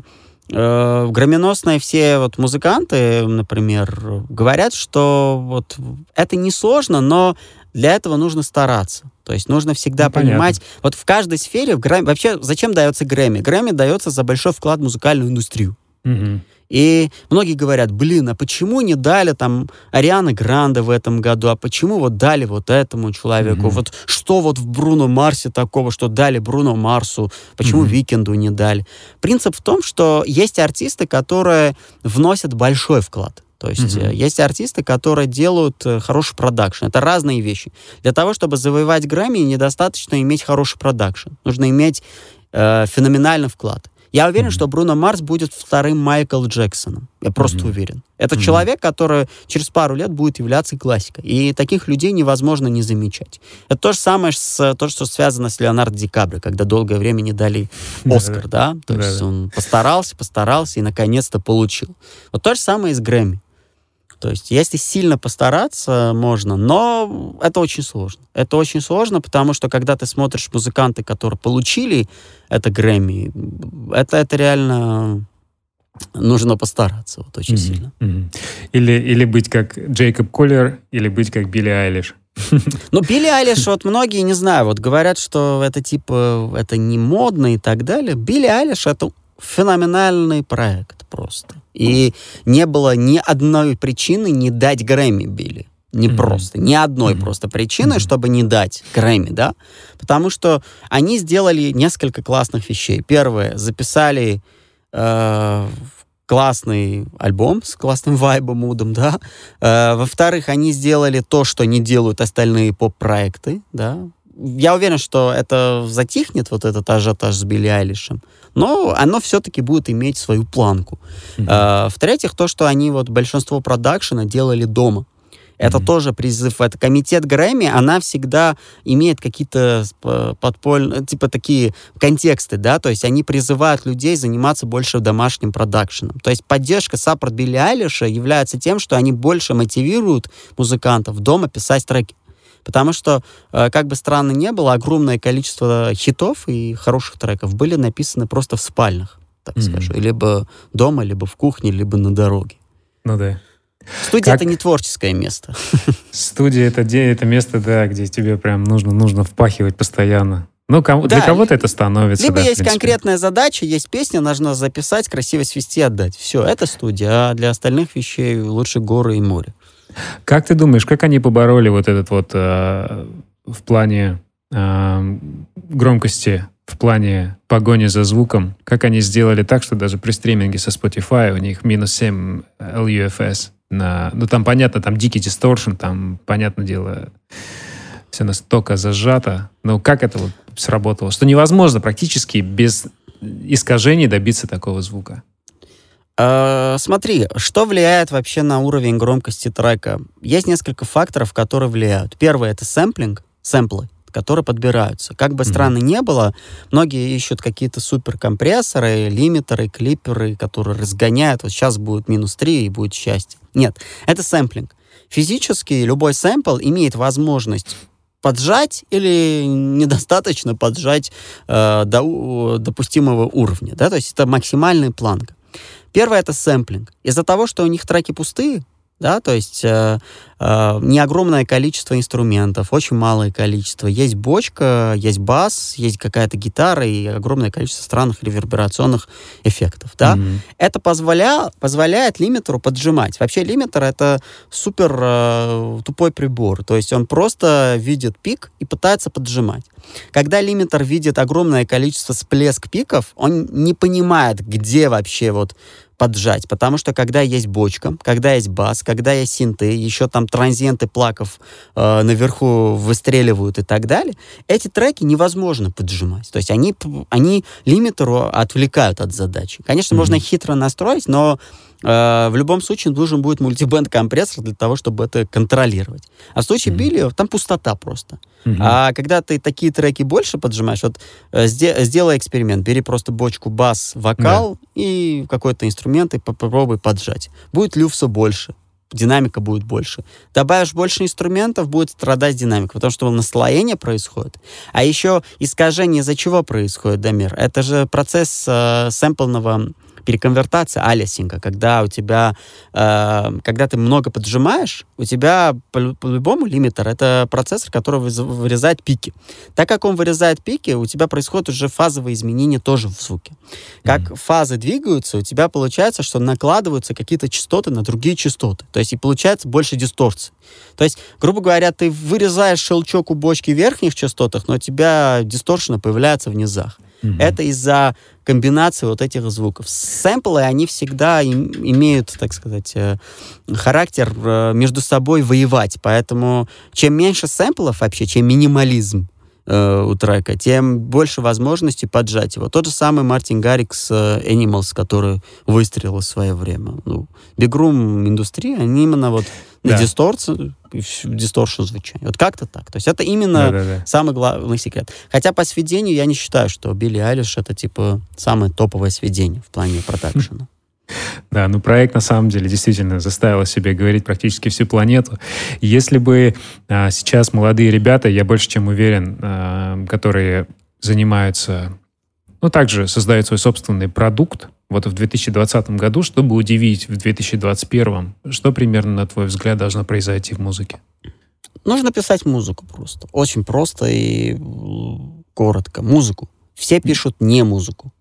Э, громеносные все вот музыканты, например, говорят, что вот это несложно, но для этого нужно стараться. То есть нужно всегда ну, понимать, понятно. вот в каждой сфере, в Грэмми, вообще зачем дается Грэмми? Грэмми дается за большой вклад в музыкальную индустрию. Угу. И многие говорят, блин, а почему не дали там Арианы Гранде в этом году, а почему вот дали вот этому человеку? Mm-hmm. Вот что вот в Бруно Марсе такого, что дали Бруно Марсу, почему mm-hmm. Викенду не дали? Принцип в том, что есть артисты, которые вносят большой вклад. То есть mm-hmm. есть артисты, которые делают э, хороший продакшн. Это разные вещи. Для того, чтобы завоевать Грэмми, недостаточно иметь хороший продакшн. Нужно иметь э, феноменальный вклад. Я уверен, mm-hmm. что Бруно Марс будет вторым Майкл Джексоном. Я просто mm-hmm. уверен. Это mm-hmm. человек, который через пару лет будет являться классикой. И таких людей невозможно не замечать. Это то же самое с то, что связано с Леонардо Ди Каприо, когда долгое время не дали Оскар, да? То есть он постарался, постарался и наконец-то получил. Вот то же самое и с Грэмми. То есть, если сильно постараться, можно, но это очень сложно. Это очень сложно, потому что когда ты смотришь музыканты, которые получили это Грэмми, это, это реально нужно постараться вот очень mm-hmm. сильно. Mm-hmm. Или, или быть как Джейкоб Коллер, или быть как Билли Айлиш. Ну, Билли Айлиш, вот многие, не знаю, вот говорят, что это типа, это не модно и так далее. Билли Айлиш — это феноменальный проект просто. И не было ни одной причины не дать Грэмми Билли. Не mm-hmm. просто. Ни одной mm-hmm. просто причины, mm-hmm. чтобы не дать Грэмми, да? Потому что они сделали несколько классных вещей. Первое, записали э, классный альбом с классным вайбом, мудом, да. Э, во-вторых, они сделали то, что не делают остальные поп-проекты, да. Я уверен, что это затихнет, вот этот ажиотаж с Билли Айлишем, но оно все-таки будет иметь свою планку. Mm-hmm. Э, в-третьих, то, что они вот большинство продакшена делали дома. Это mm-hmm. тоже призыв. Это комитет Грэмми, она всегда имеет какие-то подпольные, типа такие контексты, да, то есть они призывают людей заниматься больше домашним продакшеном. То есть поддержка саппорт Билли Айлиша является тем, что они больше мотивируют музыкантов дома писать треки. Потому что, э, как бы странно ни было, огромное количество хитов и хороших треков были написаны просто в спальнях, так mm-hmm. скажу. Либо дома, либо в кухне, либо на дороге. Ну да. Студия как... это не творческое место. Студия это, где, это место, да, где тебе прям нужно, нужно впахивать постоянно. Ну, кому, да. для кого-то это становится. Либо да, есть конкретная задача, есть песня, нужно записать, красиво свести, отдать. Все, это студия. А для остальных вещей лучше горы и море. Как ты думаешь, как они побороли вот этот вот э, в плане э, громкости, в плане погони за звуком? Как они сделали так, что даже при стриминге со Spotify у них минус 7 LUFS? на... Ну, там, понятно, там дикий дисторшн, там, понятное дело, все настолько зажато. Но как это вот сработало? Что невозможно практически без искажений добиться такого звука. Uh, смотри, что влияет вообще на уровень громкости трека? Есть несколько факторов, которые влияют. Первое — это сэмплинг, сэмплы которые подбираются. Как бы странно не было, многие ищут какие-то суперкомпрессоры, лимитеры, клиперы, которые разгоняют. Вот сейчас будет минус 3 и будет счастье. Нет, это сэмплинг. Физически любой сэмпл имеет возможность поджать или недостаточно поджать э, до допустимого уровня. Да? То есть это максимальная планка. Первое — это сэмплинг. Из-за того, что у них треки пустые, да, то есть э, э, не огромное количество инструментов, очень малое количество. Есть бочка, есть бас, есть какая-то гитара и огромное количество странных реверберационных эффектов, да. Mm-hmm. Это позволя, позволяет лимитеру поджимать. Вообще лимитер это супер э, тупой прибор, то есть он просто видит пик и пытается поджимать. Когда лимитер видит огромное количество всплеск пиков, он не понимает, где вообще вот поджать, потому что когда есть бочка, когда есть бас, когда есть синты, еще там транзиенты плаков э, наверху выстреливают и так далее, эти треки невозможно поджимать. То есть они, они лимитеру отвлекают от задачи. Конечно, mm-hmm. можно хитро настроить, но в любом случае нужен будет мультибенд компрессор для того, чтобы это контролировать. А в случае mm-hmm. Билли там пустота просто. Mm-hmm. А когда ты такие треки больше поджимаешь, вот э, сделай эксперимент, бери просто бочку бас, вокал yeah. и какой-то инструмент и попробуй поджать. Будет люфса больше, динамика будет больше. Добавишь больше инструментов, будет страдать динамика, потому что наслоение происходит. А еще искажение из-за чего происходит, Дамир? Это же процесс э, сэмплного переконвертация алисинга, когда у тебя, э, когда ты много поджимаешь, у тебя по-любому по лимитер — это процессор, который вырезает пики. Так как он вырезает пики, у тебя происходит уже фазовые изменения тоже в звуке. Как mm-hmm. фазы двигаются, у тебя получается, что накладываются какие-то частоты на другие частоты. То есть и получается больше дисторции. То есть, грубо говоря, ты вырезаешь щелчок у бочки в верхних частотах, но у тебя дисторшн появляется в низах. Mm-hmm. Это из-за комбинации вот этих звуков. Сэмплы, они всегда им, имеют, так сказать, э, характер э, между собой воевать. Поэтому чем меньше сэмплов вообще, чем минимализм, э, у трека, тем больше возможностей поджать его. Тот же самый Мартин Гаррикс э, Animals, который выстрелил в свое время. Ну, бигрум индустрия, они именно вот да. на дисторцию, дисторшн звучания. Вот как-то так. То есть это именно да, да, да. самый главный секрет. Хотя по сведению я не считаю, что Билли Айлиш это типа самое топовое сведение в плане продакшена. Да, ну проект на самом деле действительно заставил себе говорить практически всю планету. Если бы а, сейчас молодые ребята, я больше чем уверен, а, которые занимаются, ну также создают свой собственный продукт, вот в 2020 году, чтобы удивить в 2021, что примерно, на твой взгляд, должно произойти в музыке? Нужно писать музыку просто. Очень просто и коротко. Музыку. Все пишут не музыку.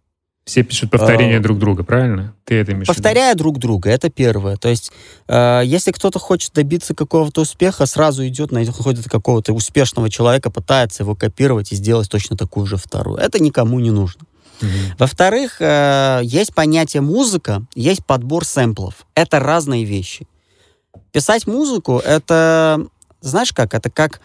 Все пишут повторение а, друг друга, правильно? Ты это имеешь Повторяя друг друга, это первое. То есть, э, если кто-то хочет добиться какого-то успеха, сразу идет, находит какого-то успешного человека, пытается его копировать и сделать точно такую же вторую. Это никому не нужно. Угу. Во-вторых, э, есть понятие музыка, есть подбор сэмплов. Это разные вещи. Писать музыку, это, знаешь как, это как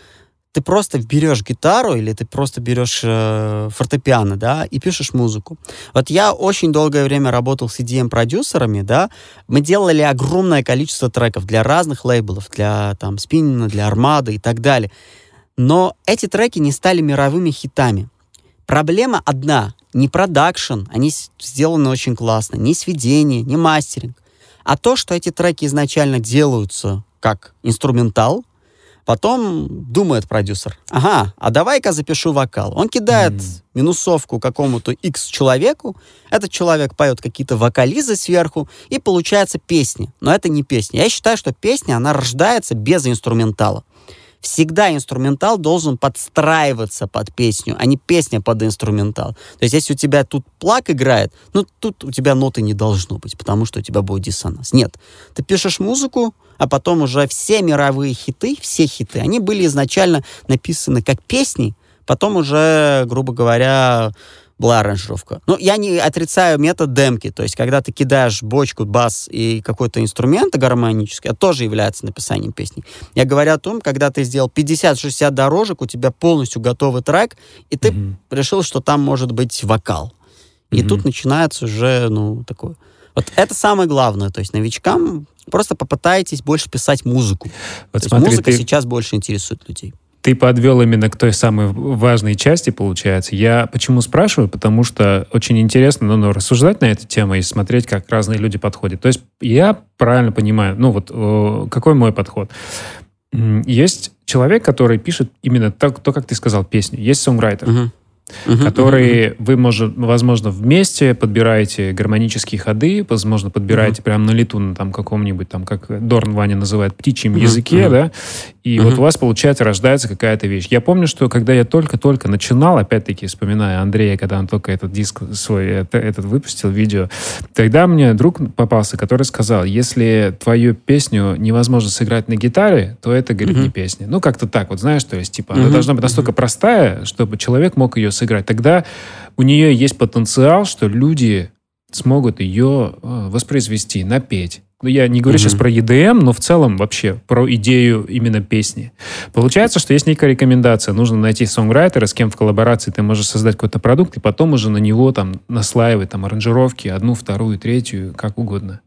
ты просто берешь гитару или ты просто берешь э, фортепиано, да, и пишешь музыку. Вот я очень долгое время работал с EDM-продюсерами, да, мы делали огромное количество треков для разных лейблов, для там Спиннина, для Армады и так далее. Но эти треки не стали мировыми хитами. Проблема одна. Не продакшн, они сделаны очень классно, не сведение, не мастеринг, а то, что эти треки изначально делаются как инструментал, Потом думает продюсер, ага, а давай-ка запишу вокал. Он кидает mm. минусовку какому-то X человеку, этот человек поет какие-то вокализы сверху, и получается песня. Но это не песня. Я считаю, что песня, она рождается без инструментала всегда инструментал должен подстраиваться под песню, а не песня под инструментал. То есть если у тебя тут плак играет, ну тут у тебя ноты не должно быть, потому что у тебя будет диссонанс. Нет, ты пишешь музыку, а потом уже все мировые хиты, все хиты, они были изначально написаны как песни, потом уже, грубо говоря, была аранжировка. Но я не отрицаю метод демки, то есть когда ты кидаешь бочку, бас и какой-то инструмент гармонический, это тоже является написанием песни. Я говорю о том, когда ты сделал 50-60 дорожек, у тебя полностью готовый трек, и ты mm-hmm. решил, что там может быть вокал. И mm-hmm. тут начинается уже, ну, такое... Вот это самое главное, то есть новичкам просто попытайтесь больше писать музыку. Вот смотри, музыка ты... сейчас больше интересует людей ты подвел именно к той самой важной части, получается. Я почему спрашиваю? Потому что очень интересно ну, ну, рассуждать на эту тему и смотреть, как разные люди подходят. То есть я правильно понимаю, ну вот какой мой подход? Есть человек, который пишет именно так, то, как ты сказал, песню. Есть сонграйтер. Uh-huh uh-huh, которые uh-huh. вы, может, возможно, вместе подбираете гармонические ходы, возможно, подбираете uh-huh. прямо на лету, на там каком-нибудь, там, как Дорн Ваня называет, птичьем uh-huh, языке, uh-huh. да, и uh-huh. вот у вас, получается, рождается какая-то вещь. Я помню, что когда я только-только начинал, опять-таки, вспоминая Андрея, когда он только этот диск свой, это, этот выпустил, видео, тогда мне друг попался, который сказал, если твою песню невозможно сыграть на гитаре, то это, говорит, uh-huh. не песня. Ну, как-то так, вот знаешь, то есть, типа, uh-huh. она должна быть настолько простая, чтобы человек мог ее сыграть. Тогда у нее есть потенциал, что люди смогут ее э, воспроизвести, напеть. Ну, я не говорю mm-hmm. сейчас про EDM, но в целом вообще про идею именно песни. Получается, что есть некая рекомендация. Нужно найти сонграйтера, с кем в коллаборации ты можешь создать какой-то продукт, и потом уже на него там наслаивать там аранжировки, одну, вторую, третью, как угодно.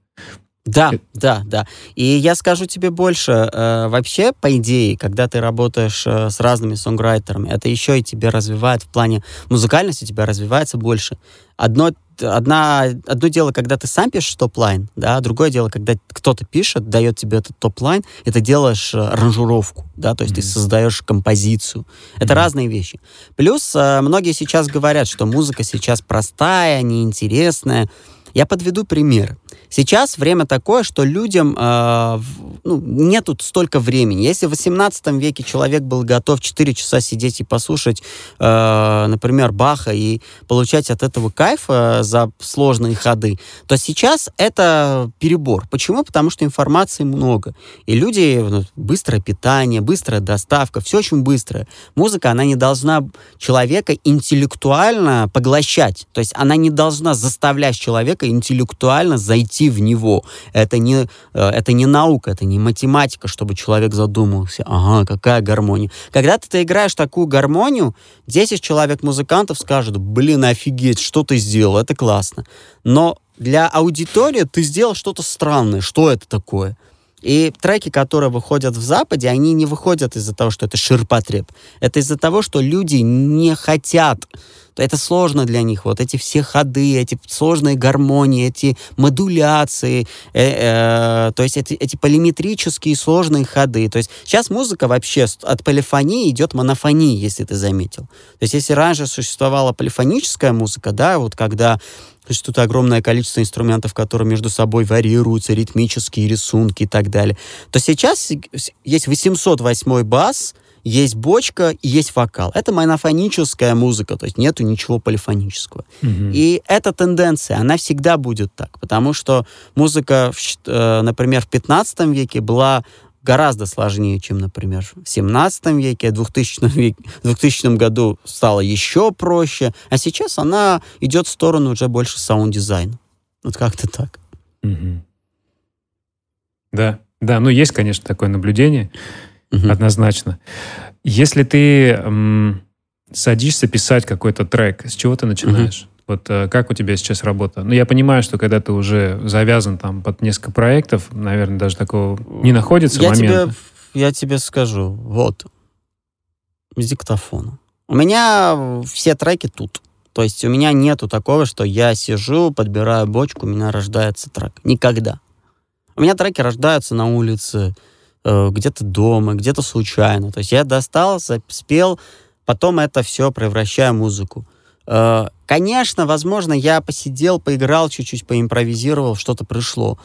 Да, да, да. И я скажу тебе больше. Э, вообще, по идее, когда ты работаешь э, с разными сонграйтерами, это еще и тебя развивает в плане музыкальности, тебя развивается больше. Одно, одна, одно дело, когда ты сам пишешь top-line, да, другое дело, когда кто-то пишет, дает тебе этот top-line, и ты делаешь э, аранжировку, да, то есть mm-hmm. ты создаешь композицию. Это mm-hmm. разные вещи. Плюс э, многие сейчас говорят, что музыка сейчас простая, неинтересная. Я подведу пример. Сейчас время такое, что людям э, ну, нету столько времени. Если в 18 веке человек был готов 4 часа сидеть и послушать, э, например, Баха и получать от этого кайф э, за сложные ходы, то сейчас это перебор. Почему? Потому что информации много. И люди, ну, быстрое питание, быстрая доставка, все очень быстрое. Музыка, она не должна человека интеллектуально поглощать. То есть она не должна заставлять человека интеллектуально зайти войти в него. Это не, э, это не наука, это не математика, чтобы человек задумался, ага, какая гармония. Когда ты, ты играешь такую гармонию, 10 человек-музыкантов скажут, блин, офигеть, что ты сделал, это классно. Но для аудитории ты сделал что-то странное. Что это такое? И треки, которые выходят в Западе, они не выходят из-за того, что это ширпотреб. Это из-за того, что люди не хотят это сложно для них. Вот эти все ходы, эти сложные гармонии, эти модуляции, э, э, то есть эти, эти полиметрические сложные ходы. То есть сейчас музыка вообще от полифонии идет монофонии, если ты заметил. То есть если раньше существовала полифоническая музыка, да, вот когда Существует огромное количество инструментов, которые между собой варьируются, ритмические рисунки и так далее. То сейчас есть 808 бас, есть бочка и есть вокал. Это монофоническая музыка, то есть нету ничего полифонического. Mm-hmm. И эта тенденция, она всегда будет так, потому что музыка, э, например, в 15 веке была гораздо сложнее, чем, например, в 17 веке, в 2000, веке, в 2000 году стало еще проще, а сейчас она идет в сторону уже больше саунд-дизайна. Вот как-то так. Угу. Да, да, ну есть, конечно, такое наблюдение, угу. однозначно. Если ты м, садишься писать какой-то трек, с чего ты начинаешь? Угу. Вот э, как у тебя сейчас работа? Ну, я понимаю, что когда ты уже завязан там под несколько проектов, наверное, даже такого не находится я момента. Тебе, я тебе скажу, вот, с диктофона. У меня все треки тут. То есть у меня нету такого, что я сижу, подбираю бочку, у меня рождается трек. Никогда. У меня треки рождаются на улице, э, где-то дома, где-то случайно. То есть я достал, спел, потом это все превращаю в музыку. Э, конечно, возможно, я посидел, поиграл чуть-чуть, поимпровизировал, что-то пришло.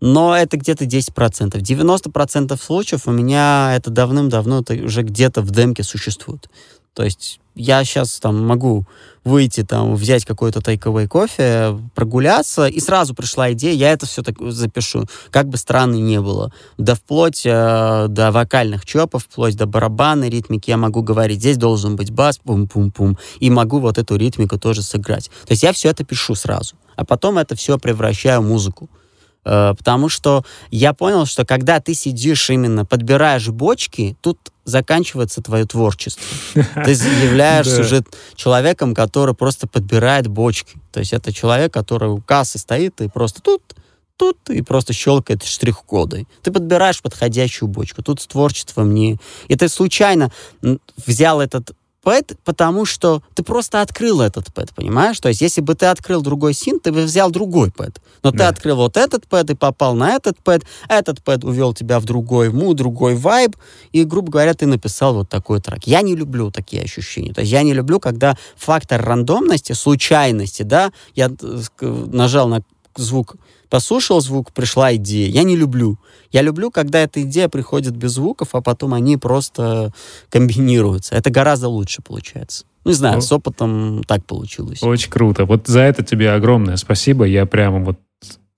Но это где-то 10%. 90% случаев у меня это давным-давно это уже где-то в демке существует. То есть я сейчас там могу выйти, там, взять какой-то тайковый кофе, прогуляться, и сразу пришла идея, я это все так запишу, как бы странно ни было. Да вплоть э, до вокальных чопов, вплоть до барабанной ритмики я могу говорить, здесь должен быть бас, пум-пум-пум, и могу вот эту ритмику тоже сыграть. То есть я все это пишу сразу, а потом это все превращаю в музыку. Э, потому что я понял, что когда ты сидишь именно, подбираешь бочки, тут заканчивается твое творчество. Ты являешься уже человеком, который просто подбирает бочки. То есть это человек, который у кассы стоит и просто тут тут и просто щелкает штрих-коды. Ты подбираешь подходящую бочку. Тут с творчеством не... И ты случайно взял этот пэт, потому что ты просто открыл этот пэт, понимаешь? То есть, если бы ты открыл другой синт, ты бы взял другой пэт. Но да. ты открыл вот этот пэт и попал на этот пэт, этот пэт увел тебя в другой му, другой вайб, и, грубо говоря, ты написал вот такой трек. Я не люблю такие ощущения. То есть, я не люблю, когда фактор рандомности, случайности, да, я э, нажал на звук послушал звук, пришла идея. Я не люблю. Я люблю, когда эта идея приходит без звуков, а потом они просто комбинируются. Это гораздо лучше получается. Не знаю, О. с опытом так получилось. Очень круто. Вот за это тебе огромное спасибо. Я прямо вот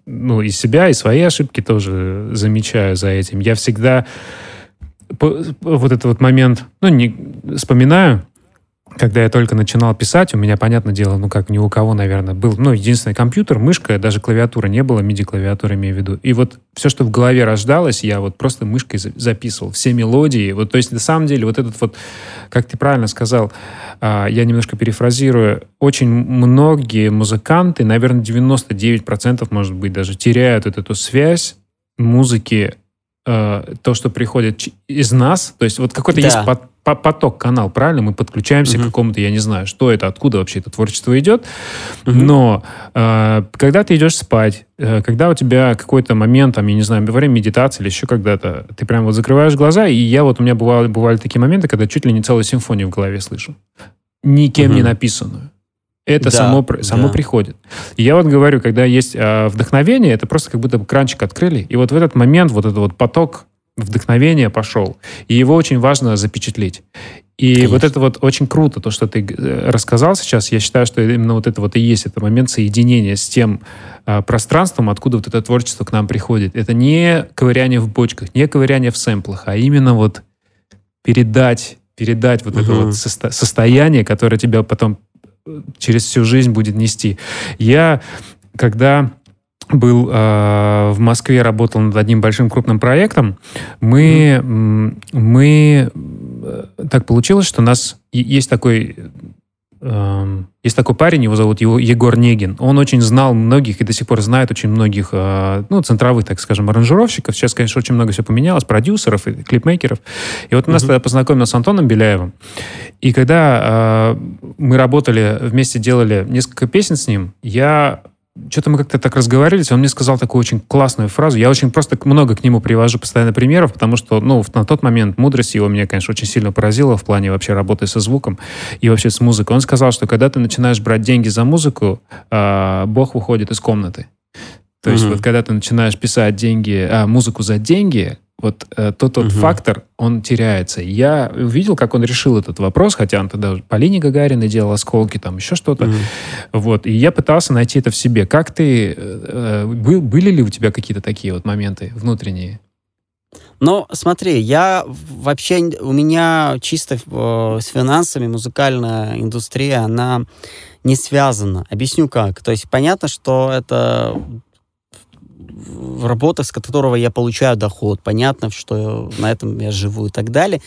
ну, и себя, и свои ошибки тоже замечаю за этим. Я всегда вот этот вот момент, ну, не вспоминаю, когда я только начинал писать, у меня, понятное дело, ну как ни у кого, наверное, был, ну, единственный компьютер, мышка, даже клавиатура не было, MIDI-клавиатура имею в виду. И вот все, что в голове рождалось, я вот просто мышкой записывал, все мелодии. Вот, то есть, на самом деле, вот этот вот, как ты правильно сказал, а, я немножко перефразирую, очень многие музыканты, наверное, 99%, может быть, даже теряют вот эту связь музыки э, то, что приходит из нас, то есть вот какой-то да. есть поток канал, правильно? Мы подключаемся угу. к какому-то, я не знаю, что это, откуда вообще это творчество идет. Угу. Но э, когда ты идешь спать, э, когда у тебя какой-то момент, там, я не знаю, во время медитации или еще когда-то, ты прям вот закрываешь глаза, и я вот, у меня бывали, бывали такие моменты, когда чуть ли не целую симфонию в голове слышу. Никем угу. не написанную. Это да, само, само да. приходит. И я вот говорю, когда есть э, вдохновение, это просто как будто кранчик открыли, и вот в этот момент вот этот вот поток вдохновение пошел. И его очень важно запечатлеть. И Конечно. вот это вот очень круто, то, что ты э, рассказал сейчас. Я считаю, что именно вот это вот и есть это момент соединения с тем э, пространством, откуда вот это творчество к нам приходит. Это не ковыряние в бочках, не ковыряние в сэмплах, а именно вот передать, передать вот угу. это вот состо- состояние, которое тебя потом э, через всю жизнь будет нести. Я, когда был э, в Москве, работал над одним большим крупным проектом, мы, mm-hmm. мы так получилось, что у нас есть такой Эм, есть такой парень, его зовут его Егор Негин. Он очень знал многих и до сих пор знает очень многих, э, ну, центровых, так скажем, аранжировщиков. Сейчас, конечно, очень много все поменялось, продюсеров и клипмейкеров. И вот у нас mm-hmm. тогда познакомился с Антоном Беляевым. И когда э, мы работали, вместе делали несколько песен с ним, я что-то мы как-то так разговаривались, он мне сказал такую очень классную фразу. Я очень просто много к нему привожу постоянно примеров, потому что, ну, на тот момент мудрость его меня, конечно, очень сильно поразила в плане вообще работы со звуком и вообще с музыкой. Он сказал, что когда ты начинаешь брать деньги за музыку, э, Бог выходит из комнаты. То есть mm-hmm. вот когда ты начинаешь писать деньги, а, музыку за деньги, вот э, тот тот угу. фактор, он теряется. Я увидел, как он решил этот вопрос, хотя он тогда по линии Гагарина делал осколки, там еще что-то. Угу. Вот, и я пытался найти это в себе. Как ты, э, э, был, были ли у тебя какие-то такие вот моменты внутренние? Ну, смотри, я вообще, у меня чисто э, с финансами музыкальная индустрия, она не связана. Объясню как. То есть понятно, что это работа, с которого я получаю доход. Понятно, что на этом я живу и так далее.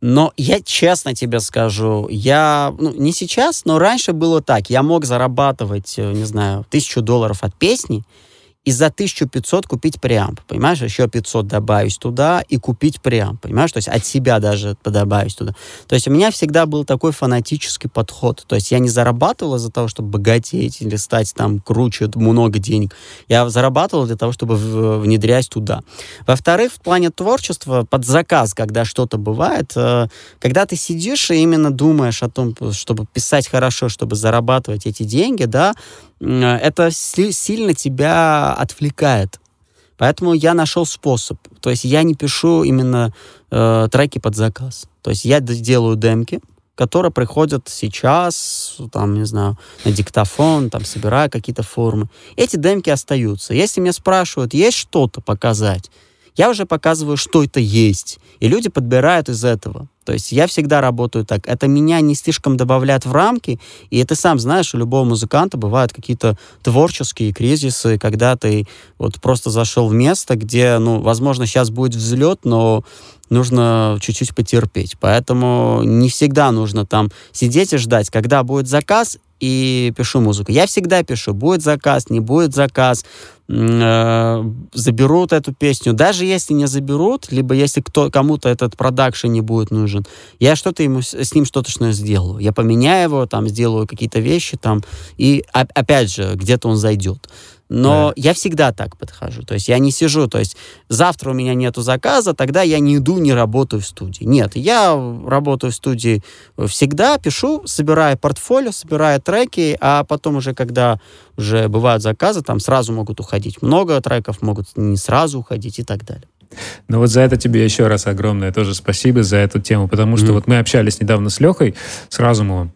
Но я честно тебе скажу, я, ну, не сейчас, но раньше было так. Я мог зарабатывать, э, не знаю, тысячу долларов от песни, и за 1500 купить преамп, понимаешь? Еще 500 добавить туда и купить преамп, понимаешь? То есть от себя даже добавить туда. То есть у меня всегда был такой фанатический подход. То есть я не зарабатывал из-за того, чтобы богатеть или стать там круче, много денег. Я зарабатывал для того, чтобы внедрять туда. Во-вторых, в плане творчества, под заказ, когда что-то бывает, э, когда ты сидишь и именно думаешь о том, чтобы писать хорошо, чтобы зарабатывать эти деньги, да, это сильно тебя отвлекает. Поэтому я нашел способ. То есть я не пишу именно э, треки под заказ. То есть я делаю демки, которые приходят сейчас, там, не знаю, на диктофон, там, собираю какие-то формы. Эти демки остаются. Если меня спрашивают, есть что-то показать, я уже показываю, что это есть. И люди подбирают из этого. То есть я всегда работаю так. Это меня не слишком добавляет в рамки, и ты сам знаешь, у любого музыканта бывают какие-то творческие кризисы, когда ты вот просто зашел в место, где, ну, возможно, сейчас будет взлет, но нужно чуть-чуть потерпеть. Поэтому не всегда нужно там сидеть и ждать, когда будет заказ, и пишу музыку. Я всегда пишу, будет заказ, не будет заказ, э, заберут эту песню. Даже если не заберут, либо если кто, кому-то этот продакшн не будет нужен, я что-то ему, с ним что-то что сделаю. Я поменяю его, там, сделаю какие-то вещи, там, и опять же, где-то он зайдет. Но да. я всегда так подхожу. То есть я не сижу, то есть завтра у меня нету заказа, тогда я не иду, не работаю в студии. Нет, я работаю в студии всегда, пишу, собираю портфолио, собираю треки, а потом уже, когда уже бывают заказы, там сразу могут уходить много треков, могут не сразу уходить и так далее. Ну вот за это тебе еще раз огромное тоже спасибо за эту тему, потому что mm-hmm. вот мы общались недавно с Лехой, с Разумовым,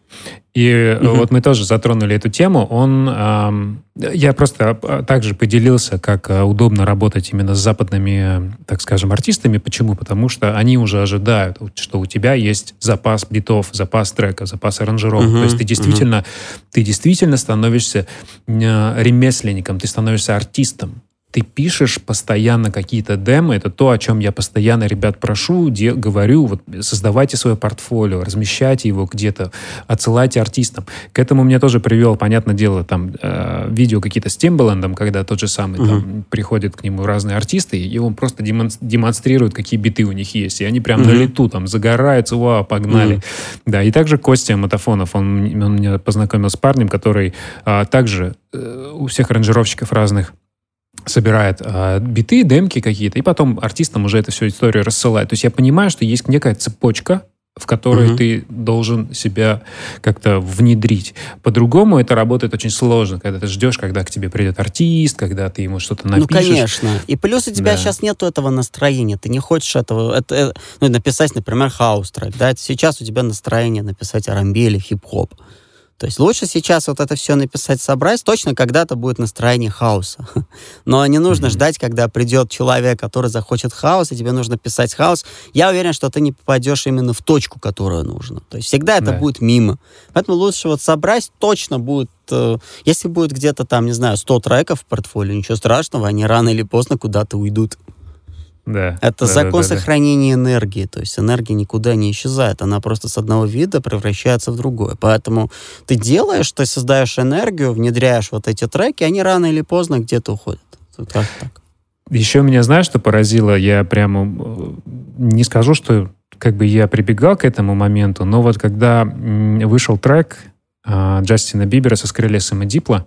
и mm-hmm. вот мы тоже затронули эту тему. Он, эм, я просто также поделился, как э, удобно работать именно с западными, так скажем, артистами. Почему? Потому что они уже ожидают, что у тебя есть запас битов, запас трека, запас аранжировок. Mm-hmm. То есть ты действительно, mm-hmm. ты действительно становишься э, ремесленником, ты становишься артистом ты пишешь постоянно какие-то демы, это то, о чем я постоянно ребят прошу, де, говорю, вот создавайте свое портфолио, размещайте его где-то, отсылайте артистам. К этому мне тоже привел, понятное дело, там э, видео какие-то с Тимбалендом, когда тот же самый, uh-huh. там приходят к нему разные артисты, и он просто демонстрирует, какие биты у них есть, и они прям uh-huh. на лету там загораются, вау, погнали. Uh-huh. Да, и также Костя Матафонов, он, он меня познакомил с парнем, который а, также э, у всех аранжировщиков разных собирает э, биты, демки какие-то, и потом артистам уже эту всю историю рассылает. То есть я понимаю, что есть некая цепочка, в которой uh-huh. ты должен себя как-то внедрить. По-другому это работает очень сложно, когда ты ждешь, когда к тебе придет артист, когда ты ему что-то ну, напишешь. Ну, конечно. И плюс у тебя да. сейчас нету этого настроения, ты не хочешь этого, это, это, ну, написать, например, хаус-трек, да, сейчас у тебя настроение написать R&B или хип-хоп. То есть лучше сейчас вот это все написать, собрать, точно когда-то будет настроение хаоса. Но не нужно mm-hmm. ждать, когда придет человек, который захочет хаос, и тебе нужно писать хаос. Я уверен, что ты не попадешь именно в точку, которую нужно. То есть всегда это yeah. будет мимо. Поэтому лучше вот собрать, точно будет э, если будет где-то там, не знаю, 100 треков в портфолио, ничего страшного, они рано или поздно куда-то уйдут. Да. Это да, закон да, да, сохранения да. энергии. То есть энергия никуда не исчезает. Она просто с одного вида превращается в другое. Поэтому ты делаешь, ты создаешь энергию, внедряешь вот эти треки, они рано или поздно где-то уходят. Как так? Еще меня, знаешь, что поразило? Я прямо э, не скажу, что как бы я прибегал к этому моменту, но вот когда вышел трек э, Джастина Бибера со Скрелесом и Дипло,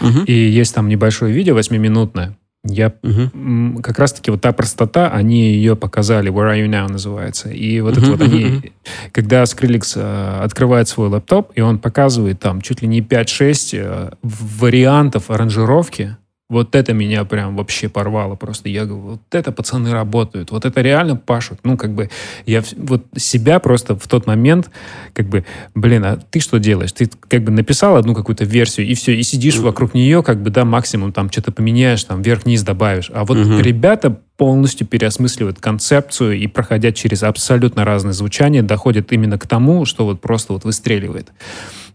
угу. и есть там небольшое видео восьмиминутное, я угу. как раз-таки вот та простота, они ее показали, Where Are You Now называется. И вот uh это вот они, когда Skrillex э, открывает свой лаптоп, и он показывает там чуть ли не 5-6 э, вариантов аранжировки, вот это меня прям вообще порвало просто. Я говорю, вот это пацаны работают, вот это реально пашут. Ну, как бы, я вот себя просто в тот момент, как бы, блин, а ты что делаешь? Ты как бы написал одну какую-то версию, и все, и сидишь вокруг нее, как бы, да, максимум там что-то поменяешь, там, вверх-вниз добавишь. А вот угу. ребята полностью переосмысливают концепцию и, проходя через абсолютно разные звучания, доходят именно к тому, что вот просто вот выстреливает.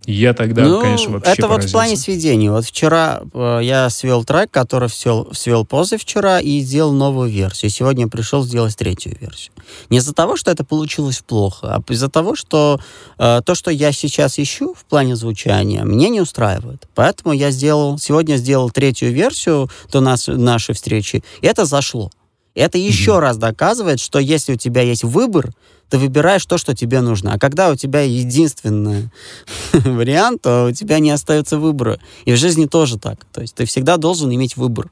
Я тогда, ну, конечно, вообще Это поразился. вот в плане сведения. Вот вчера э, я свел трек, который свел, свел позавчера и сделал новую версию. Сегодня пришел сделать третью версию. Не из-за того, что это получилось плохо, а из-за того, что э, то, что я сейчас ищу в плане звучания, мне не устраивает. Поэтому я сделал, сегодня сделал третью версию до нас, нашей встречи, и это зашло. Это еще mm-hmm. раз доказывает, что если у тебя есть выбор, ты выбираешь то, что тебе нужно. А когда у тебя единственный вариант, то у тебя не остается выбора. И в жизни тоже так. То есть ты всегда должен иметь выбор.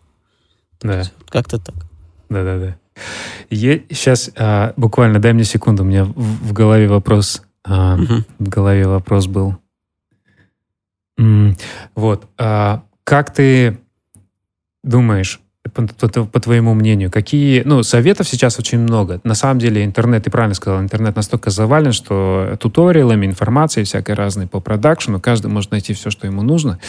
Да. Как-то так. Да-да-да. Сейчас а, буквально дай мне секунду, у меня в, в голове вопрос, а, угу. в голове вопрос был. М- вот, а, как ты думаешь, по, твоему мнению, какие, ну, советов сейчас очень много. На самом деле интернет, ты правильно сказал, интернет настолько завален, что туториалами, информацией всякой разной по продакшену, каждый может найти все, что ему нужно.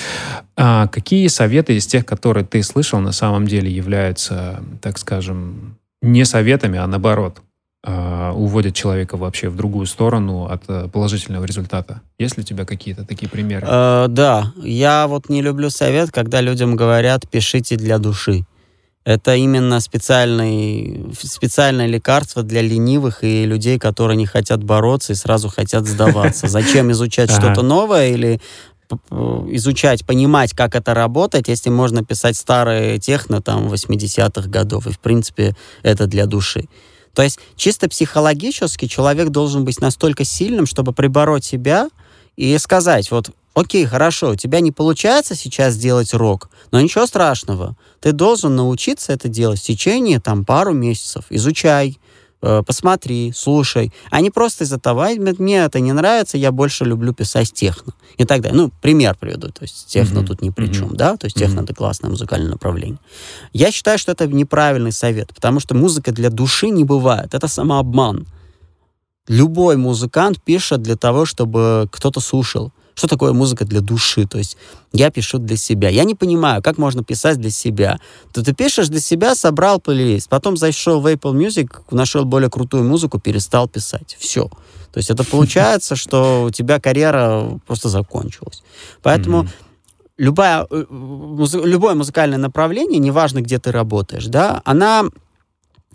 А какие советы из тех, которые ты слышал, на самом деле являются, так скажем, не советами, а наоборот, Uh, уводят человека вообще в другую сторону от uh, положительного результата. Есть ли у тебя какие-то такие примеры? Uh, да, я вот не люблю совет, когда людям говорят «пишите для души». Это именно специальный, специальное лекарство для ленивых и людей, которые не хотят бороться и сразу хотят сдаваться. Зачем изучать что-то новое или изучать, понимать, как это работает, если можно писать старые техно там 80-х годов. И, в принципе, это для души. То есть чисто психологически человек должен быть настолько сильным, чтобы прибороть себя и сказать, вот окей, хорошо, у тебя не получается сейчас сделать рок, но ничего страшного. Ты должен научиться это делать в течение там пару месяцев. Изучай, э, посмотри, слушай. А не просто из-за того, мне это не нравится, я больше люблю писать техно. И так далее. Ну, пример приведу. То есть техно mm-hmm. тут ни при чем, mm-hmm. да? То есть техно mm-hmm. это классное музыкальное направление. Я считаю, что это неправильный совет, потому что музыка для души не бывает. Это самообман. Любой музыкант пишет для того, чтобы кто-то слушал. Что такое музыка для души? То есть я пишу для себя. Я не понимаю, как можно писать для себя. То ты пишешь для себя, собрал плейлист, потом зашел в Apple Music, нашел более крутую музыку, перестал писать. Все. То есть это получается, что у тебя карьера просто закончилась. Поэтому любая, э, любое музыкальное направление, неважно, где ты работаешь, да, она Э,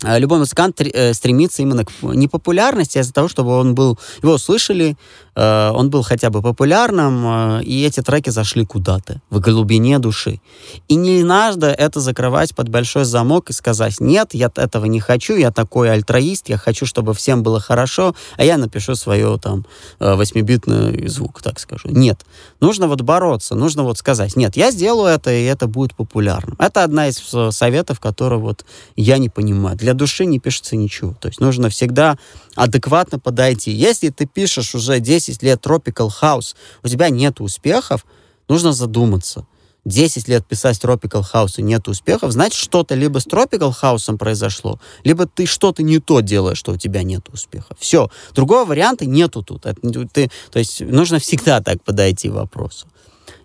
любой музыкант э, стремится именно к непопулярности а из-за того, чтобы он был, его услышали, э, он был хотя бы популярным, и эти треки зашли куда-то, в глубине души. И не надо это закрывать под большой замок и сказать, нет, я этого не хочу, я такой альтруист, я хочу, чтобы всем было хорошо, а я напишу свое там восьмибитный звук, так скажу. Нет. Нужно вот бороться, нужно вот сказать, нет, я сделаю это, и это будет популярным. Это одна из советов, которые вот я не понимаю. Для для души не пишется ничего. То есть нужно всегда адекватно подойти. Если ты пишешь уже 10 лет Tropical House, у тебя нет успехов, нужно задуматься. 10 лет писать Tropical House и нет успехов, значит, что-то либо с Tropical House произошло, либо ты что-то не то делаешь, что у тебя нет успеха. Все. Другого варианта нету тут. Это, ты, то есть нужно всегда так подойти к вопросу.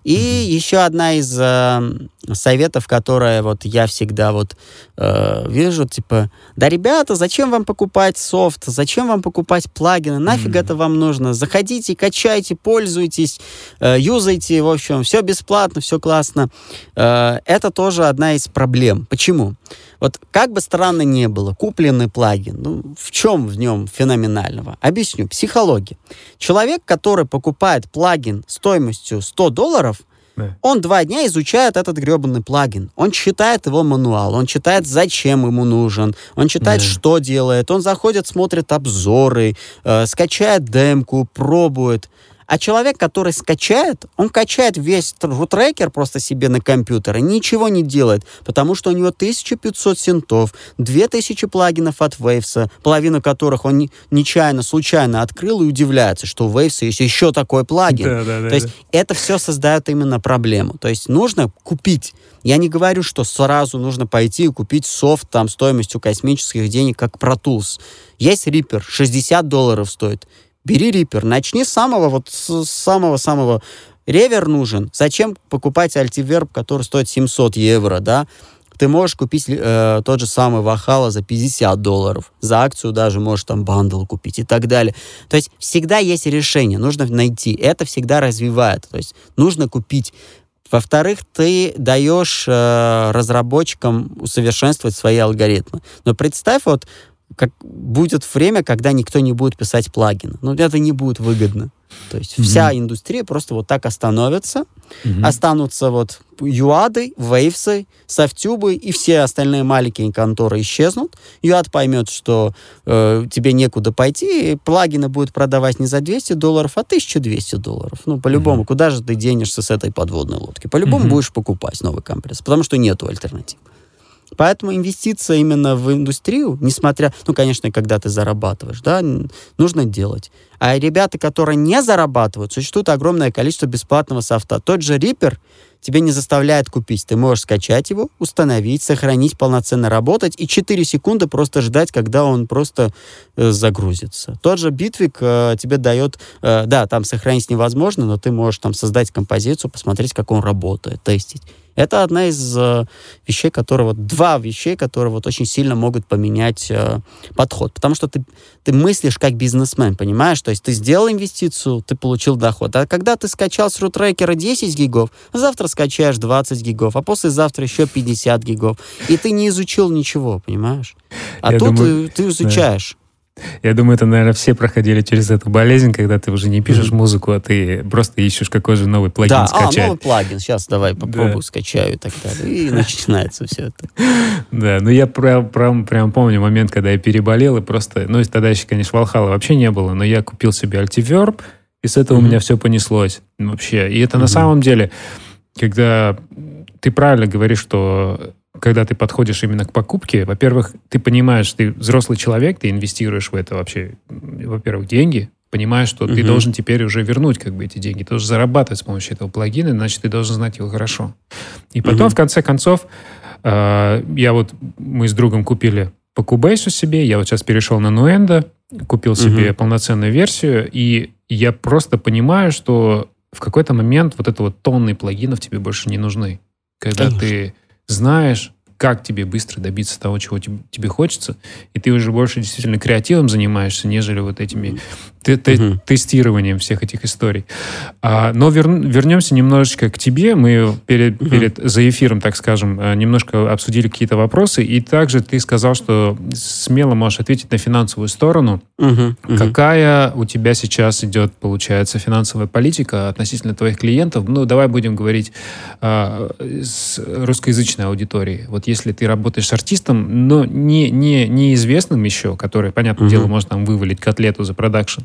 И еще одна из э, советов, которые вот я всегда вот э, вижу, типа, да, ребята, зачем вам покупать софт, зачем вам покупать плагины, нафиг mm-hmm. это вам нужно, заходите, качайте, пользуйтесь, э, юзайте, в общем, все бесплатно, все классно. Э, это тоже одна из проблем. Почему? Вот как бы странно не было, купленный плагин, ну, в чем в нем феноменального? Объясню. Психология. Человек, который покупает плагин стоимостью 100 долларов, да. Он два дня изучает этот гребаный плагин. Он читает его мануал, он читает, зачем ему нужен, он читает, да. что делает, он заходит, смотрит обзоры, э, скачает демку, пробует. А человек, который скачает, он качает весь рутрекер просто себе на компьютер и ничего не делает, потому что у него 1500 синтов, 2000 плагинов от Waves, половину которых он нечаянно, случайно открыл и удивляется, что у Waves есть еще такой плагин. Да, да, да, То есть да. это все создает именно проблему. То есть нужно купить. Я не говорю, что сразу нужно пойти и купить софт там стоимостью космических денег, как Pro Tools. Есть Reaper, 60 долларов стоит бери Reaper, начни с самого, вот самого-самого реверб нужен. Зачем покупать Altiverb, который стоит 700 евро, да? Ты можешь купить э, тот же самый Вахала за 50 долларов. За акцию даже можешь там bundle купить и так далее. То есть всегда есть решение, нужно найти. Это всегда развивает. То есть нужно купить. Во-вторых, ты даешь э, разработчикам усовершенствовать свои алгоритмы. Но представь, вот как будет время, когда никто не будет писать плагины. Но это не будет выгодно. То есть mm-hmm. вся индустрия просто вот так остановится, mm-hmm. останутся вот юады, вейвсы, софтюбы и все остальные маленькие конторы исчезнут. Юад поймет, что э, тебе некуда пойти, и плагины будут продавать не за 200 долларов, а 1200 долларов. Ну, по-любому, mm-hmm. куда же ты денешься с этой подводной лодки? По-любому mm-hmm. будешь покупать новый компресс, потому что нету альтернатив. Поэтому инвестиция именно в индустрию, несмотря, ну, конечно, когда ты зарабатываешь, да, нужно делать. А ребята, которые не зарабатывают, существует огромное количество бесплатного софта. Тот же Reaper тебе не заставляет купить. Ты можешь скачать его, установить, сохранить, полноценно работать и 4 секунды просто ждать, когда он просто э, загрузится. Тот же Bitwig э, тебе дает, э, да, там сохранить невозможно, но ты можешь там создать композицию, посмотреть, как он работает, тестить. Это одна из э, вещей, которые вот два вещей, которые вот очень сильно могут поменять э, подход, потому что ты ты мыслишь как бизнесмен, понимаешь? То есть ты сделал инвестицию, ты получил доход. А когда ты скачал с рутрекера 10 гигов, завтра скачаешь 20 гигов, а послезавтра еще 50 гигов. И ты не изучил ничего, понимаешь? А Я тут думаю, ты, ты изучаешь. Да. Я думаю, это, наверное, все проходили через эту болезнь, когда ты уже не пишешь mm-hmm. музыку, а ты просто ищешь какой же новый плагин да, скачать. а, новый плагин, сейчас давай попробую, да. скачаю и так далее. И начинается все это. Да, ну я прям, прям, прям помню момент, когда я переболел, и просто, ну, тогда еще, конечно, Валхала вообще не было, но я купил себе Altiverb, и с этого mm-hmm. у меня все понеслось вообще. И это mm-hmm. на самом деле, когда ты правильно говоришь, что когда ты подходишь именно к покупке, во-первых, ты понимаешь, ты взрослый человек, ты инвестируешь в это вообще, во-первых, деньги, понимаешь, что uh-huh. ты должен теперь уже вернуть как бы эти деньги, ты должен зарабатывать с помощью этого плагина, значит, ты должен знать его хорошо. И потом, uh-huh. в конце концов, э, я вот, мы с другом купили по Cubase себе, я вот сейчас перешел на Nuendo, купил себе uh-huh. полноценную версию, и я просто понимаю, что в какой-то момент вот это вот тонны плагинов тебе больше не нужны. Когда Конечно. ты знаешь, как тебе быстро добиться того, чего тебе, хочется, и ты уже больше действительно креативом занимаешься, нежели вот этими те, те, угу. тестированием всех этих историй. А, но вер, вернемся немножечко к тебе. Мы перед, угу. перед за эфиром, так скажем, э, немножко обсудили какие-то вопросы, и также ты сказал, что смело можешь ответить на финансовую сторону. Угу. Какая у тебя сейчас идет, получается, финансовая политика относительно твоих клиентов? Ну, давай будем говорить а, с русскоязычной аудиторией. Вот если ты работаешь с артистом, но не, не, неизвестным еще, который, понятное угу. дело, может там вывалить котлету за продакшн,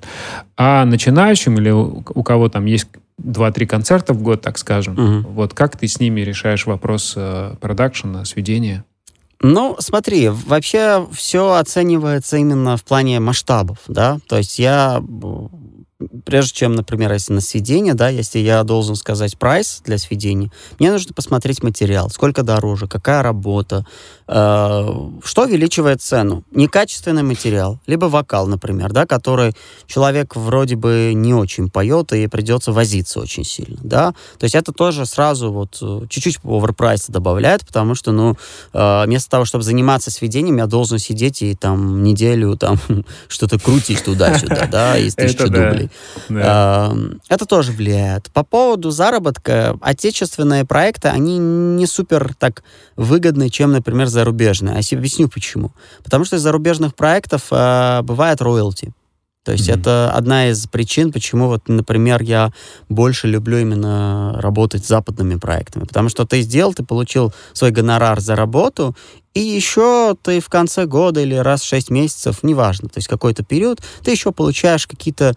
а начинающим или у, у кого там есть 2-3 концерта в год, так скажем, угу. вот как ты с ними решаешь вопрос э, продакшена, сведения? Ну, смотри, вообще все оценивается именно в плане масштабов, да, то есть я прежде чем, например, если на сведение, да, если я должен сказать прайс для сведения, мне нужно посмотреть материал, сколько дороже, какая работа, что увеличивает цену? Некачественный материал, либо вокал, например, да, который человек вроде бы не очень поет, и придется возиться очень сильно, да. То есть это тоже сразу вот э, чуть-чуть оверпрайса добавляет, потому что, ну, э, вместо того, чтобы заниматься сведением, я должен сидеть и там неделю там что-то крутить туда-сюда, да, из тысячи дублей. Это тоже влияет. По поводу заработка, отечественные проекты, они не супер так выгодны, чем, например, зарубежные. А я объясню почему. Потому что из зарубежных проектов э, бывает роялти. То есть mm-hmm. это одна из причин, почему вот, например, я больше люблю именно работать с западными проектами. Потому что ты сделал, ты получил свой гонорар за работу, и еще ты в конце года или раз в 6 месяцев, неважно, то есть какой-то период, ты еще получаешь какие-то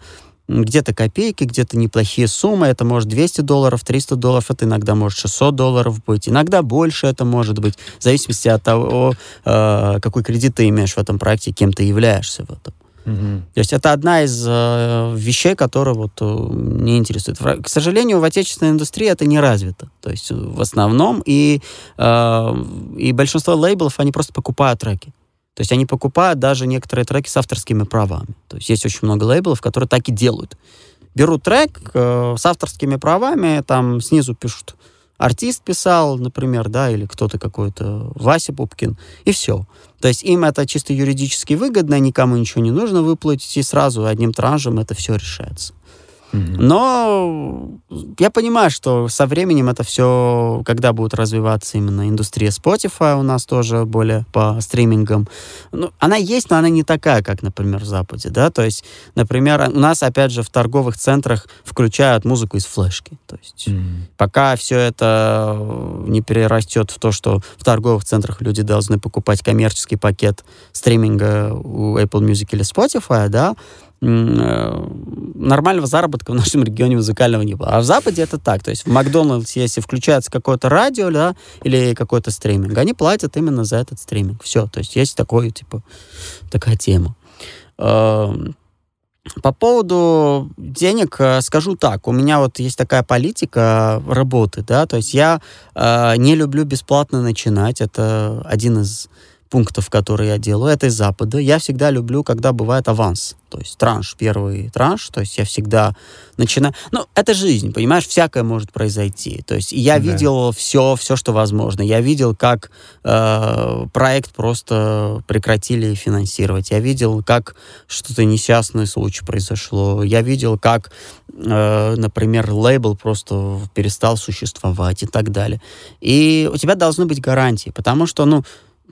где-то копейки, где-то неплохие суммы. Это может 200 долларов, 300 долларов, это иногда может 600 долларов быть. Иногда больше это может быть, в зависимости от того, э, какой кредит ты имеешь в этом проекте, кем ты являешься в этом. Угу. То есть это одна из э, вещей, которые вот э, мне интересует. К сожалению, в отечественной индустрии это не развито. То есть в основном и, э, и большинство лейблов, они просто покупают треки. То есть они покупают даже некоторые треки с авторскими правами. То есть есть очень много лейблов, которые так и делают. Берут трек э, с авторскими правами, там снизу пишут артист писал, например, да, или кто-то какой-то, Вася Пупкин, и все. То есть им это чисто юридически выгодно, никому ничего не нужно выплатить, и сразу одним транжем это все решается. Но я понимаю, что со временем это все, когда будет развиваться именно индустрия Spotify у нас тоже более по стримингам, ну, она есть, но она не такая, как, например, в Западе, да, то есть, например, у нас, опять же, в торговых центрах включают музыку из флешки, то есть, mm-hmm. пока все это не перерастет в то, что в торговых центрах люди должны покупать коммерческий пакет стриминга у Apple Music или Spotify, да, Э, нормального заработка в нашем регионе музыкального не было. А в Западе это так. То есть в Макдональдсе, если включается какое-то радио, да, или какой-то стриминг, они платят именно за этот стриминг. Все. То есть есть такой, типа, такая тема. Эм, по поводу денег э, скажу так. У меня вот есть такая политика работы, да, то есть я э, не люблю бесплатно начинать. Это один из пунктов, которые я делаю, это из Запада. Я всегда люблю, когда бывает аванс, то есть транш, первый транш, то есть я всегда начинаю... Ну, это жизнь, понимаешь, всякое может произойти. То есть я да. видел все, все, что возможно. Я видел, как э, проект просто прекратили финансировать. Я видел, как что-то несчастный случай произошло. Я видел, как, э, например, лейбл просто перестал существовать и так далее. И у тебя должны быть гарантии, потому что, ну,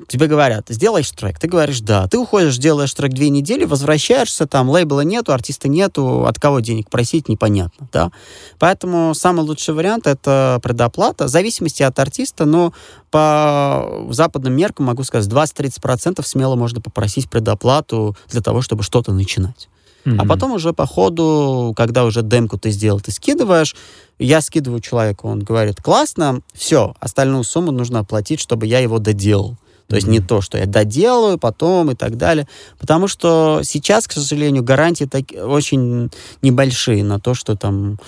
тебе говорят, сделаешь трек, ты говоришь да, ты уходишь, делаешь трек две недели, возвращаешься, там лейбла нету, артиста нету, от кого денег просить, непонятно, да. Поэтому самый лучший вариант это предоплата, в зависимости от артиста, но по западным меркам могу сказать, 20-30% смело можно попросить предоплату для того, чтобы что-то начинать. Mm-hmm. А потом уже по ходу, когда уже демку ты сделал, ты скидываешь, я скидываю человеку, он говорит, классно, все, остальную сумму нужно оплатить, чтобы я его доделал. То есть mm-hmm. не то, что я доделаю потом и так далее. Потому что сейчас, к сожалению, гарантии так, очень небольшие на то, что там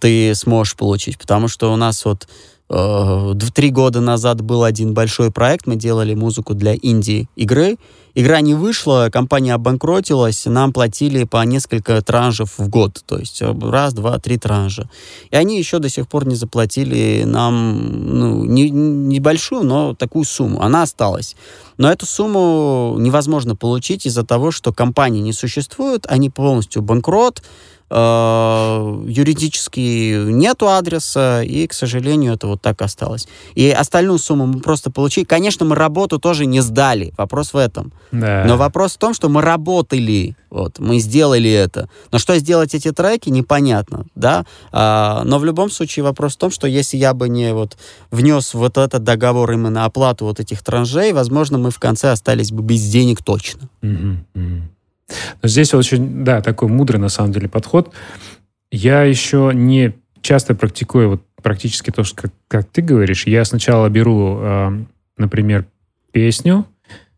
ты сможешь получить. Потому что у нас вот э, три года назад был один большой проект, мы делали музыку для инди-игры, игра не вышла, компания обанкротилась, нам платили по несколько транжев в год, то есть э, раз, два, три транжа. И они еще до сих пор не заплатили нам ну, не, небольшую, но такую сумму. Она осталась. Но эту сумму невозможно получить из-за того, что компании не существует, они полностью банкрот, Э, юридически нету адреса, и, к сожалению, это вот так осталось. И остальную сумму мы просто получили. Конечно, мы работу тоже не сдали, вопрос в этом. Да. Но вопрос в том, что мы работали, вот, мы сделали это. Но что сделать эти треки, непонятно, да. А, но в любом случае вопрос в том, что если я бы не вот внес вот этот договор именно оплату вот этих транжей, возможно, мы в конце остались бы без денег точно. Mm-hmm. Mm-hmm. Но здесь очень, да, такой мудрый на самом деле подход. Я еще не часто практикую вот практически то, что как, как ты говоришь. Я сначала беру, э, например, песню,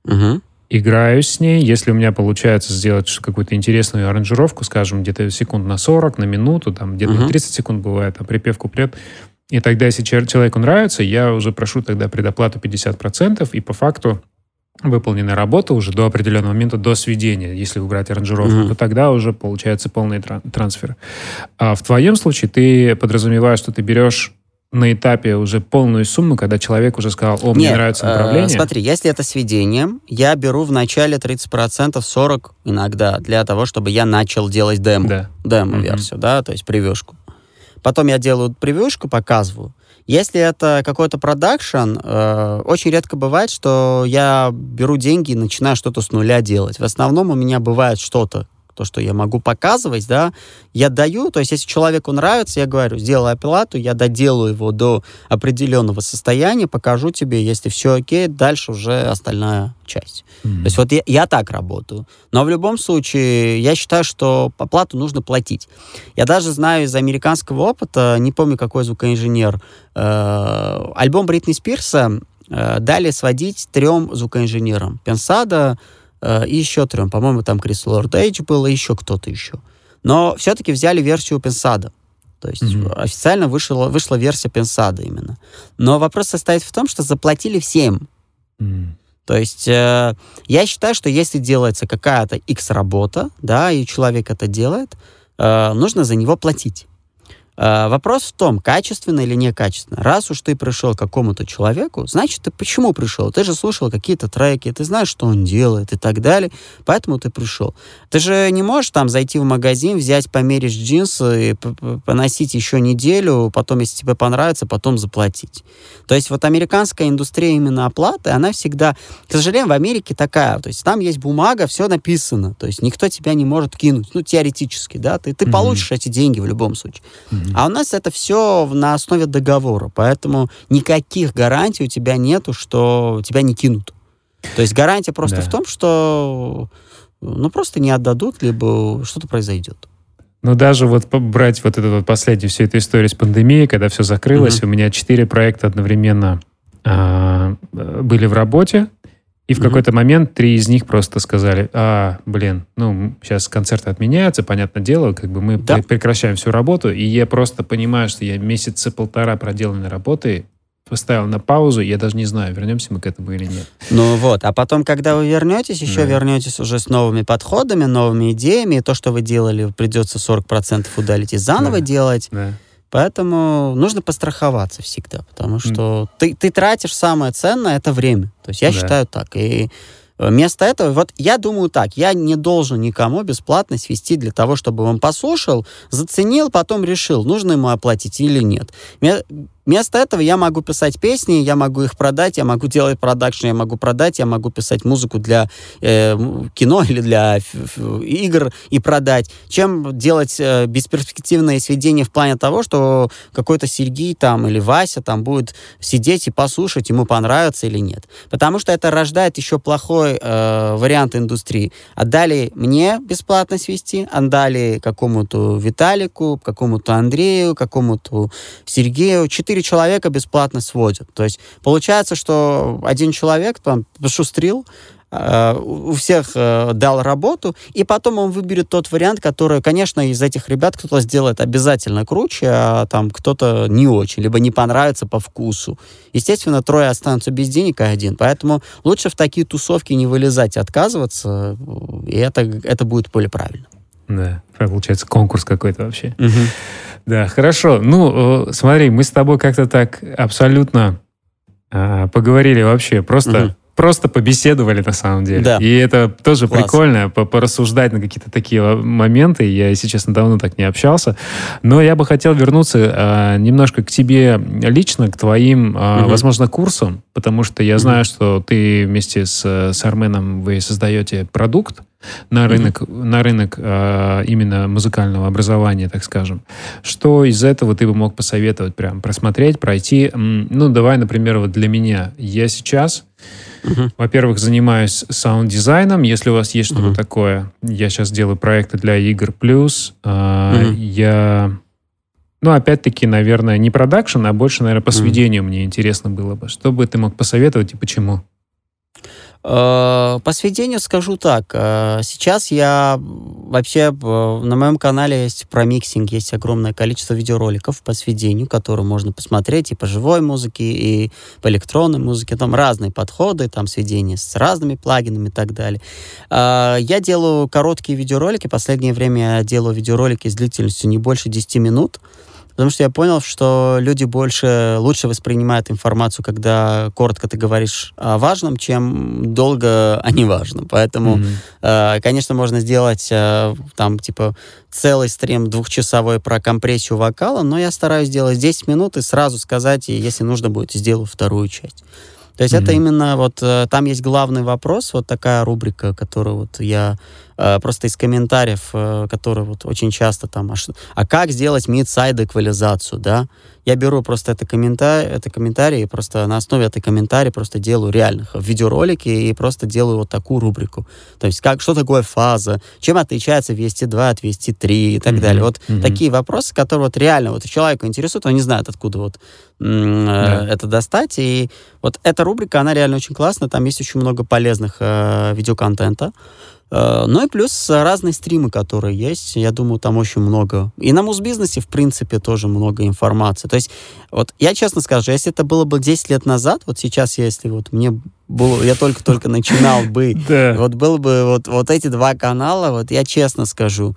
угу. играю с ней. Если у меня получается сделать какую-то интересную аранжировку, скажем, где-то секунд на 40, на минуту, там где-то угу. 30 секунд бывает, а припев, куплет, И тогда, если человеку нравится, я уже прошу тогда предоплату 50%, и по факту выполненная работа уже до определенного момента, до сведения, если убрать аранжировку, mm-hmm. то тогда уже получается полный трансфер. А в твоем случае ты подразумеваешь, что ты берешь на этапе уже полную сумму, когда человек уже сказал, о, мне Нет, нравится направление? Э, смотри, если это с ведением, я беру в начале 30%, 40% иногда, для того, чтобы я начал делать демо, да. демо-версию, mm-hmm. да, то есть превьюшку. Потом я делаю превьюшку, показываю. Если это какой-то продакшн, э, очень редко бывает, что я беру деньги и начинаю что-то с нуля делать. В основном у меня бывает что-то, то, что я могу показывать, да, я даю, то есть если человеку нравится, я говорю, сделай оплату, я доделаю его до определенного состояния, покажу тебе, если все окей, дальше уже остальная часть. Mm-hmm. То есть вот я, я так работаю. Но в любом случае, я считаю, что оплату нужно платить. Я даже знаю из американского опыта, не помню, какой звукоинженер, э, альбом Бритни Спирса э, дали сводить трем звукоинженерам. Пенсада, Э, и еще трем. По-моему, там Крис Лорд Эйдж был, и еще кто-то еще. Но все-таки взяли версию Пенсада. То есть mm-hmm. официально вышла, вышла версия Пенсада именно. Но вопрос состоит в том, что заплатили всем. Mm-hmm. То есть э, я считаю, что если делается какая-то X-работа, да, и человек это делает, э, нужно за него платить. Э, вопрос в том, качественно или некачественно. Раз уж ты пришел к какому-то человеку, значит, ты почему пришел? Ты же слушал какие-то треки, ты знаешь, что он делает и так далее, поэтому ты пришел. Ты же не можешь там зайти в магазин, взять, померить джинсы и поносить еще неделю, потом, если тебе понравится, потом заплатить. То есть вот американская индустрия именно оплаты, она всегда, к сожалению, в Америке такая, то есть там есть бумага, все написано, то есть никто тебя не может кинуть, ну, теоретически, да, ты, ты mm-hmm. получишь эти деньги в любом случае. Mm-hmm. А у нас это все на основе договора, поэтому никаких гарантий у тебя нету, что тебя не кинут. То есть гарантия просто да. в том, что ну просто не отдадут, либо что-то произойдет. Ну, даже вот брать вот эту вот последнюю всю эту историю с пандемией, когда все закрылось, mm-hmm. у меня четыре проекта одновременно а, были в работе, и в mm-hmm. какой-то момент три из них просто сказали, а, блин, ну, сейчас концерты отменяются, понятное дело, как бы мы да. прекращаем всю работу, и я просто понимаю, что я месяца полтора проделанной работы поставил на паузу, я даже не знаю, вернемся мы к этому или нет. Ну вот, а потом, когда вы вернетесь, еще да. вернетесь уже с новыми подходами, новыми идеями, и то, что вы делали, придется 40% удалить и заново да. делать. Да. Поэтому нужно постраховаться всегда, потому что mm. ты, ты тратишь самое ценное, это время. То есть я да. считаю так. И Вместо этого, вот я думаю так, я не должен никому бесплатно свести для того, чтобы он послушал, заценил, потом решил, нужно ему оплатить или нет. Вместо этого я могу писать песни, я могу их продать, я могу делать продакшн, я могу продать, я могу писать музыку для э, кино или для игр и продать, чем делать э, бесперспективное сведение в плане того, что какой-то Сергей там или Вася там будет сидеть и послушать, ему понравится или нет. Потому что это рождает еще плохой э, вариант индустрии. Отдали мне бесплатно свести, отдали какому-то Виталику, какому-то Андрею, какому-то Сергею. Четыре четыре человека бесплатно сводят. То есть получается, что один человек там пошустрил, э, у всех э, дал работу, и потом он выберет тот вариант, который, конечно, из этих ребят кто-то сделает обязательно круче, а там кто-то не очень, либо не понравится по вкусу. Естественно, трое останутся без денег, а один. Поэтому лучше в такие тусовки не вылезать, отказываться, и это, это будет более правильно. Да, получается конкурс какой-то вообще. Угу. Да, хорошо. Ну, э, смотри, мы с тобой как-то так абсолютно э, поговорили вообще, просто, угу. Просто побеседовали на самом деле. Да. И это тоже Класс. прикольно, порассуждать на какие-то такие моменты. Я, если честно, давно так не общался. Но я бы хотел вернуться э, немножко к тебе лично, к твоим, э, угу. возможно, курсам, потому что я угу. знаю, что ты вместе с, с Арменом вы создаете продукт, на рынок, mm-hmm. на рынок э, именно музыкального образования, так скажем. Что из этого ты бы мог посоветовать прям просмотреть, пройти? Ну, давай, например, вот для меня. Я сейчас, uh-huh. во-первых, занимаюсь саунд-дизайном, если у вас есть что-то uh-huh. такое. Я сейчас делаю проекты для игр плюс. Э, uh-huh. Я... Ну, опять-таки, наверное, не продакшн, а больше, наверное, по сведению uh-huh. мне интересно было бы. Что бы ты мог посоветовать и почему? Э, по сведению скажу так. Э, сейчас я вообще на моем канале есть про mixing, есть огромное количество видеороликов по сведению, которые можно посмотреть и по живой музыке, и по электронной музыке. Там разные подходы, там сведения с разными плагинами и так далее. Э, я делаю короткие видеоролики. Последнее время я делаю видеоролики с длительностью не больше 10 минут. Потому что я понял, что люди больше, лучше воспринимают информацию, когда коротко ты говоришь о важном, чем долго о неважном. Поэтому, mm-hmm. э, конечно, можно сделать э, там, типа, целый стрим двухчасовой про компрессию вокала, но я стараюсь сделать 10 минут и сразу сказать, и если нужно будет, сделаю вторую часть. То есть mm-hmm. это именно вот э, там есть главный вопрос, вот такая рубрика, которую вот я э, просто из комментариев, э, которые вот очень часто там, а, что, а как сделать мид-сайд эквализацию, да? Я беру просто это комментарий, это комментарий, и просто на основе этой комментария просто делаю реальных видеоролики и просто делаю вот такую рубрику. То есть как, что такое фаза, чем отличается Вести 2 от Вести 3 и так mm-hmm. далее. Вот mm-hmm. такие вопросы, которые вот реально вот человека интересуют, он не знает, откуда вот yeah. это достать. И вот эта рубрика, она реально очень классная, там есть очень много полезных э, видеоконтента. Э, ну и плюс разные стримы, которые есть. Я думаю, там очень много. И на муз-бизнесе, в принципе, тоже много информации. То есть, вот я честно скажу, если это было бы 10 лет назад, вот сейчас, если вот мне было, я только-только начинал бы, вот было бы вот, вот эти два канала, вот я честно скажу,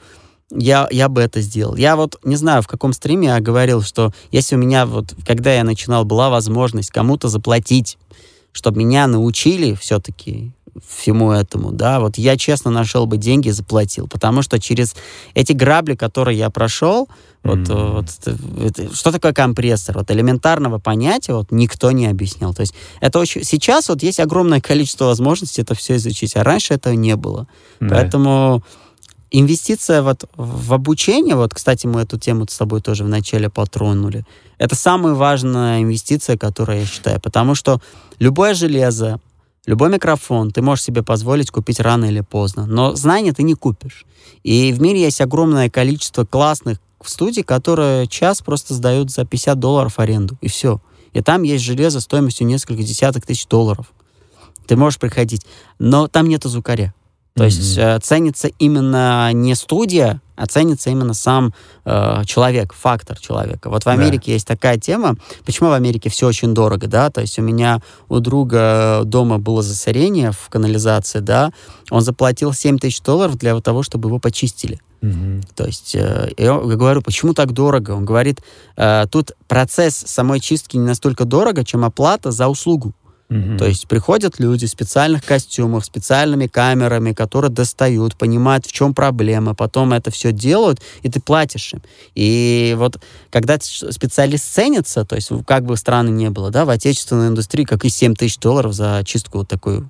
я, я бы это сделал. Я вот не знаю, в каком стриме я говорил, что если у меня вот, когда я начинал, была возможность кому-то заплатить, чтобы меня научили все-таки всему этому, да, вот я честно нашел бы деньги и заплатил, потому что через эти грабли, которые я прошел, вот, вот это, что такое компрессор, вот элементарного понятия вот никто не объяснял. То есть это очень сейчас вот есть огромное количество возможностей это все изучить, а раньше этого не было, mm-hmm. поэтому инвестиция вот в обучение, вот, кстати, мы эту тему с тобой тоже вначале потронули, это самая важная инвестиция, которую я считаю, потому что любое железо, Любой микрофон ты можешь себе позволить купить рано или поздно, но знания ты не купишь. И в мире есть огромное количество классных студий, которые час просто сдают за 50 долларов аренду, и все. И там есть железо стоимостью несколько десяток тысяч долларов. Ты можешь приходить, но там нету звукаря. То mm-hmm. есть э, ценится именно не студия, а ценится именно сам э, человек, фактор человека. Вот в Америке да. есть такая тема. Почему в Америке все очень дорого, да? То есть у меня у друга дома было засорение в канализации, да? Он заплатил 7 тысяч долларов для того, чтобы его почистили. Mm-hmm. То есть э, я говорю, почему так дорого? Он говорит, э, тут процесс самой чистки не настолько дорого, чем оплата за услугу. Угу. То есть приходят люди в специальных костюмах, специальными камерами, которые достают, понимают, в чем проблема, потом это все делают, и ты платишь им. И вот когда специалист ценится, то есть как бы страны не было, да, в отечественной индустрии, как и 7 тысяч долларов за чистку вот такой,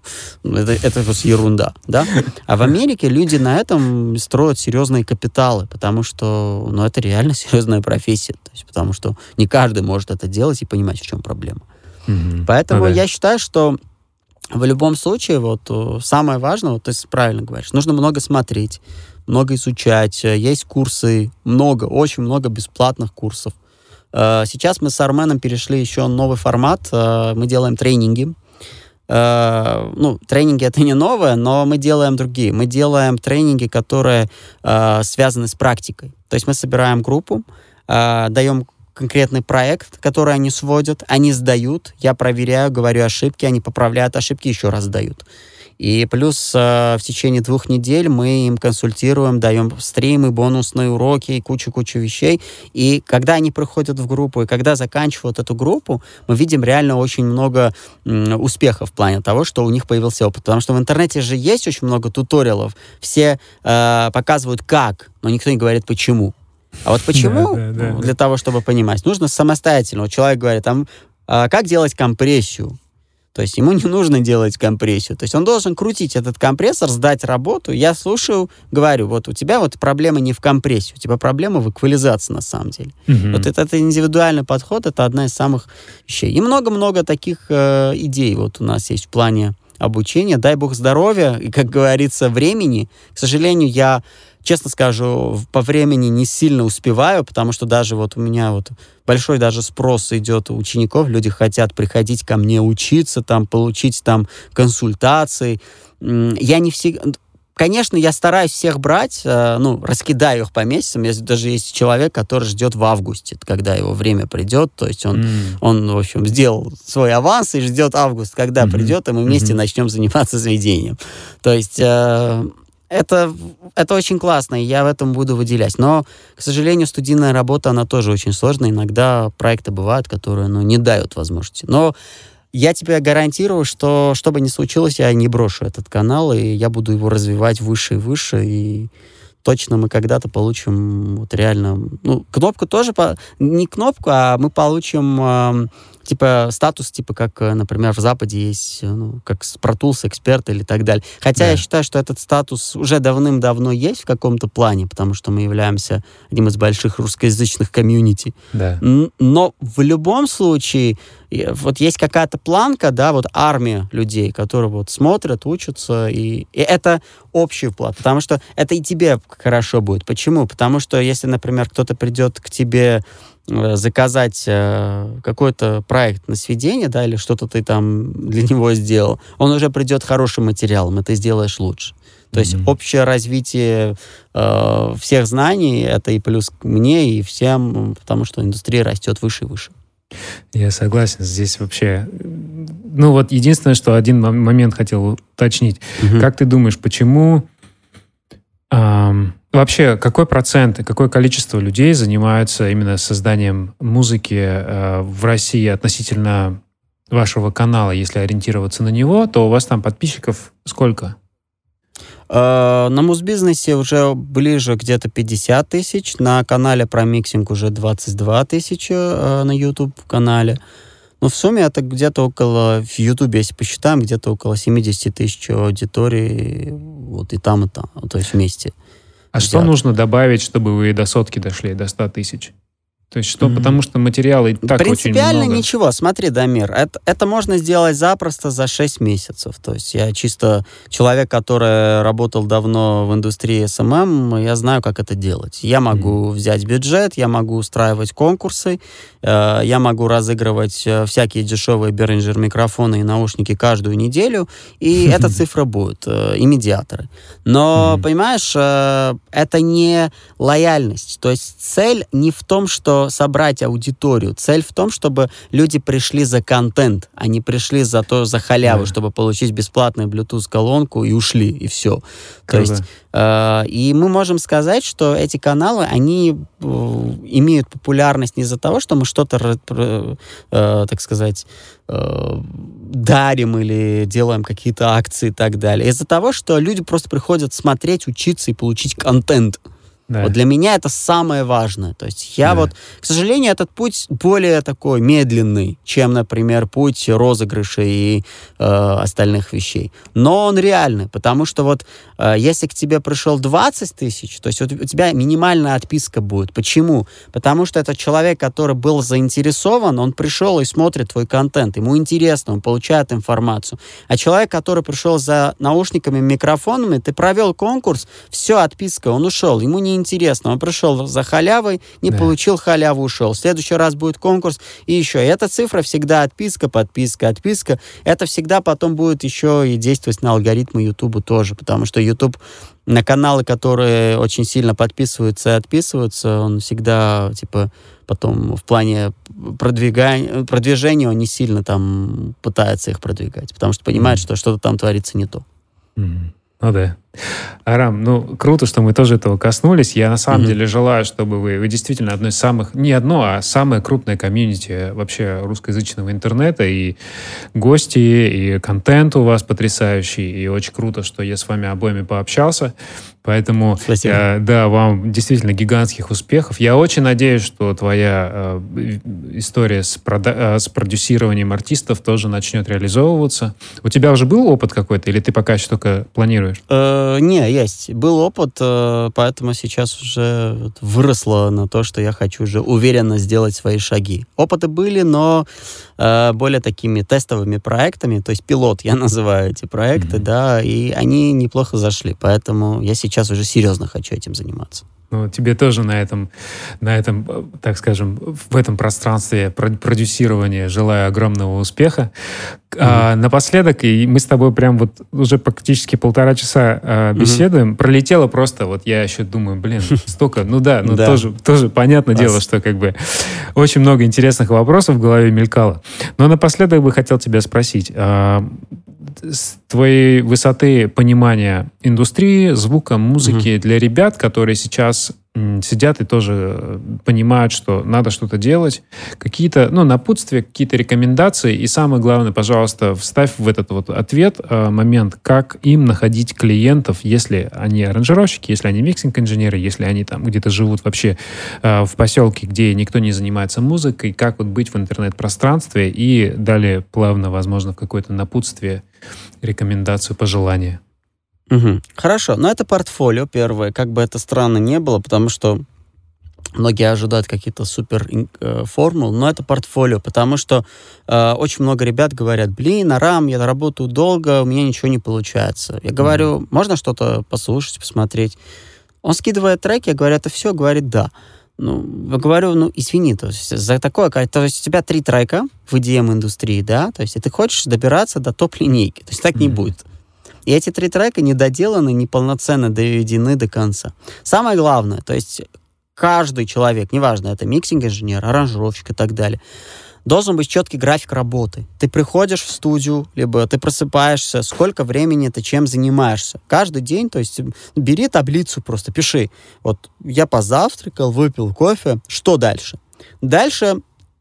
ну, это, это просто ерунда, да. А в Америке люди на этом строят серьезные капиталы, потому что, ну, это реально серьезная профессия, то есть потому что не каждый может это делать и понимать, в чем проблема. Угу. Поэтому ну, да. я считаю, что в любом случае, вот э, самое важное, вот ты правильно говоришь, нужно много смотреть, много изучать. Есть курсы, много, очень много бесплатных курсов. Э, сейчас мы с Арменом перешли еще новый формат. Э, мы делаем тренинги. Ну, тренинги это не новое, но мы делаем другие. Мы делаем тренинги, которые связаны с практикой. То есть мы собираем группу, даем конкретный проект, который они сводят, они сдают, я проверяю, говорю ошибки, они поправляют ошибки, еще раз сдают. И плюс э, в течение двух недель мы им консультируем, даем стримы, бонусные уроки и кучу-кучу вещей. И когда они приходят в группу, и когда заканчивают эту группу, мы видим реально очень много м, успехов в плане того, что у них появился опыт. Потому что в интернете же есть очень много туториалов. Все э, показывают как, но никто не говорит почему. А вот почему, да, да, да, для того, чтобы понимать, нужно самостоятельно. Вот человек говорит, там, а как делать компрессию? То есть ему не нужно делать компрессию. То есть он должен крутить этот компрессор, сдать работу. Я слушаю, говорю, вот у тебя вот проблема не в компрессии, у тебя проблема в эквализации на самом деле. Угу. Вот этот индивидуальный подход, это одна из самых вещей. И много-много таких э, идей вот у нас есть в плане обучения. Дай бог здоровья и, как говорится, времени. К сожалению, я честно скажу, по времени не сильно успеваю, потому что даже вот у меня вот большой даже спрос идет у учеников, люди хотят приходить ко мне учиться, там, получить там консультации. Я не всегда... Конечно, я стараюсь всех брать, э, ну, раскидаю их по месяцам. Если даже есть человек, который ждет в августе, когда его время придет, то есть он, mm. он в общем, сделал свой аванс и ждет август, когда mm-hmm. придет, и мы вместе mm-hmm. начнем заниматься заведением. То есть э, это, это очень классно, и я в этом буду выделять. Но, к сожалению, студийная работа, она тоже очень сложная. Иногда проекты бывают, которые ну, не дают возможности. Но я тебе гарантирую, что что бы ни случилось, я не брошу этот канал, и я буду его развивать выше и выше, и точно мы когда-то получим вот реально... Ну, кнопку тоже... По, не кнопку, а мы получим э, типа статус, типа как, э, например, в Западе есть, э, ну, как Tools эксперт или так далее. Хотя да. я считаю, что этот статус уже давным-давно есть в каком-то плане, потому что мы являемся одним из больших русскоязычных комьюнити. Да. Но в любом случае вот есть какая-то планка, да, вот армия людей, которые вот смотрят, учатся, и, и это общий вклад, потому что это и тебе хорошо будет. Почему? Потому что если, например, кто-то придет к тебе заказать э, какой-то проект на сведение, да, или что-то ты там для него сделал, он уже придет хорошим материалом, и ты сделаешь лучше. То mm-hmm. есть общее развитие э, всех знаний это и плюс мне, и всем, потому что индустрия растет выше и выше. Я согласен. Здесь вообще... Ну вот единственное, что один момент хотел уточнить. Mm-hmm. Как ты думаешь, почему... Эм, Вообще, какой процент и какое количество людей занимаются именно созданием музыки э, в России относительно вашего канала, если ориентироваться на него, то у вас там подписчиков сколько? Э, на Музбизнесе уже ближе где-то 50 тысяч, на канале про mixing уже 22 тысячи э, на YouTube-канале. Но в сумме это где-то около, в YouTube, если посчитаем, где-то около 70 тысяч аудитории, вот и там, и там, то есть вместе. А что нужно добавить, чтобы вы до сотки дошли, до 100 тысяч? То есть что, mm-hmm. потому что материала и так Принципиально очень много. ничего. Смотри, Дамир, это, это можно сделать запросто за 6 месяцев. То есть я чисто человек, который работал давно в индустрии SMM, я знаю, как это делать. Я могу mm-hmm. взять бюджет, я могу устраивать конкурсы, э, я могу разыгрывать э, всякие дешевые Behringer микрофоны и наушники каждую неделю, и эта цифра будет, э, и медиаторы. Но, понимаешь, э, это не лояльность. То есть цель не в том, что собрать аудиторию. Цель в том, чтобы люди пришли за контент, а не пришли за то, за халяву, да. чтобы получить бесплатную Bluetooth-колонку и ушли, и все. То есть, э, и мы можем сказать, что эти каналы, они э, имеют популярность не из-за того, что мы что-то, э, так сказать, э, дарим или делаем какие-то акции и так далее. Из-за того, что люди просто приходят смотреть, учиться и получить контент. Да. Вот для меня это самое важное. То есть я да. вот, к сожалению, этот путь более такой медленный, чем, например, путь розыгрыша и э, остальных вещей. Но он реальный, потому что вот э, если к тебе пришел 20 тысяч, то есть вот у тебя минимальная отписка будет. Почему? Потому что это человек, который был заинтересован, он пришел и смотрит твой контент, ему интересно, он получает информацию. А человек, который пришел за наушниками, микрофонами, ты провел конкурс, все, отписка, он ушел, ему не неинтересно. Он пришел за халявой, не да. получил халяву, ушел. В следующий раз будет конкурс и еще. И эта цифра всегда отписка, подписка, отписка. Это всегда потом будет еще и действовать на алгоритмы YouTube тоже, потому что YouTube на каналы, которые очень сильно подписываются и отписываются, он всегда, типа, потом в плане продвигания, продвижения он не сильно там пытается их продвигать, потому что понимает, mm-hmm. что что-то там творится не то. Mm-hmm. Ну да. Арам, ну круто, что мы тоже этого коснулись. Я на самом mm-hmm. деле желаю, чтобы вы, вы действительно одно из самых, не одно, а самое крупное комьюнити вообще русскоязычного интернета. И гости, и контент у вас потрясающий. И очень круто, что я с вами обоими пообщался. Поэтому, э, да, вам действительно гигантских успехов. Я очень надеюсь, что твоя э, история с, прода- э, с продюсированием артистов тоже начнет реализовываться. У тебя уже был опыт какой-то, или ты пока еще только планируешь? Э, не, есть. Был опыт, э, поэтому сейчас уже выросло на то, что я хочу уже уверенно сделать свои шаги. Опыты были, но э, более такими тестовыми проектами, то есть пилот, я называю эти проекты, mm-hmm. да, и они неплохо зашли, поэтому я сейчас уже серьезно хочу этим заниматься. Ну, тебе тоже на этом, на этом, так скажем, в этом пространстве продюсирования желаю огромного успеха. Mm-hmm. А, напоследок, и мы с тобой прям вот уже практически полтора часа а, беседуем, mm-hmm. пролетело просто, вот я еще думаю, блин, столько, ну да, ну да. тоже, тоже понятное дело, что как бы очень много интересных вопросов в голове мелькало. Но напоследок бы хотел тебя спросить, а, с твоей высоты понимания индустрии, звука, музыки mm-hmm. для ребят, которые сейчас сидят и тоже э, понимают, что надо что-то делать, какие-то, ну, напутствия, какие-то рекомендации, и самое главное, пожалуйста, вставь в этот вот ответ э, момент, как им находить клиентов, если они аранжировщики, если они миксинг-инженеры, если они там где-то живут вообще э, в поселке, где никто не занимается музыкой, как вот быть в интернет-пространстве, и далее плавно, возможно, в какое-то напутствие, рекомендацию, пожелание. Угу. Хорошо, но это портфолио первое, как бы это странно не было, потому что многие ожидают какие-то супер э, формул, но это портфолио, потому что э, очень много ребят говорят, блин, Арам, я работаю долго, у меня ничего не получается. Я говорю, можно что-то послушать, посмотреть? Он скидывает треки, я говорю, это все, говорит, да. Ну, я говорю, ну, извини, то есть за такое, то есть у тебя три трека в EDM-индустрии, да, то есть и ты хочешь добираться до топ-линейки, то есть так mm не будет. И эти три трека не доделаны, не полноценно доведены до конца. Самое главное, то есть каждый человек, неважно, это миксинг-инженер, аранжировщик и так далее, должен быть четкий график работы. Ты приходишь в студию, либо ты просыпаешься, сколько времени ты чем занимаешься. Каждый день, то есть бери таблицу просто, пиши. Вот я позавтракал, выпил кофе, что дальше? Дальше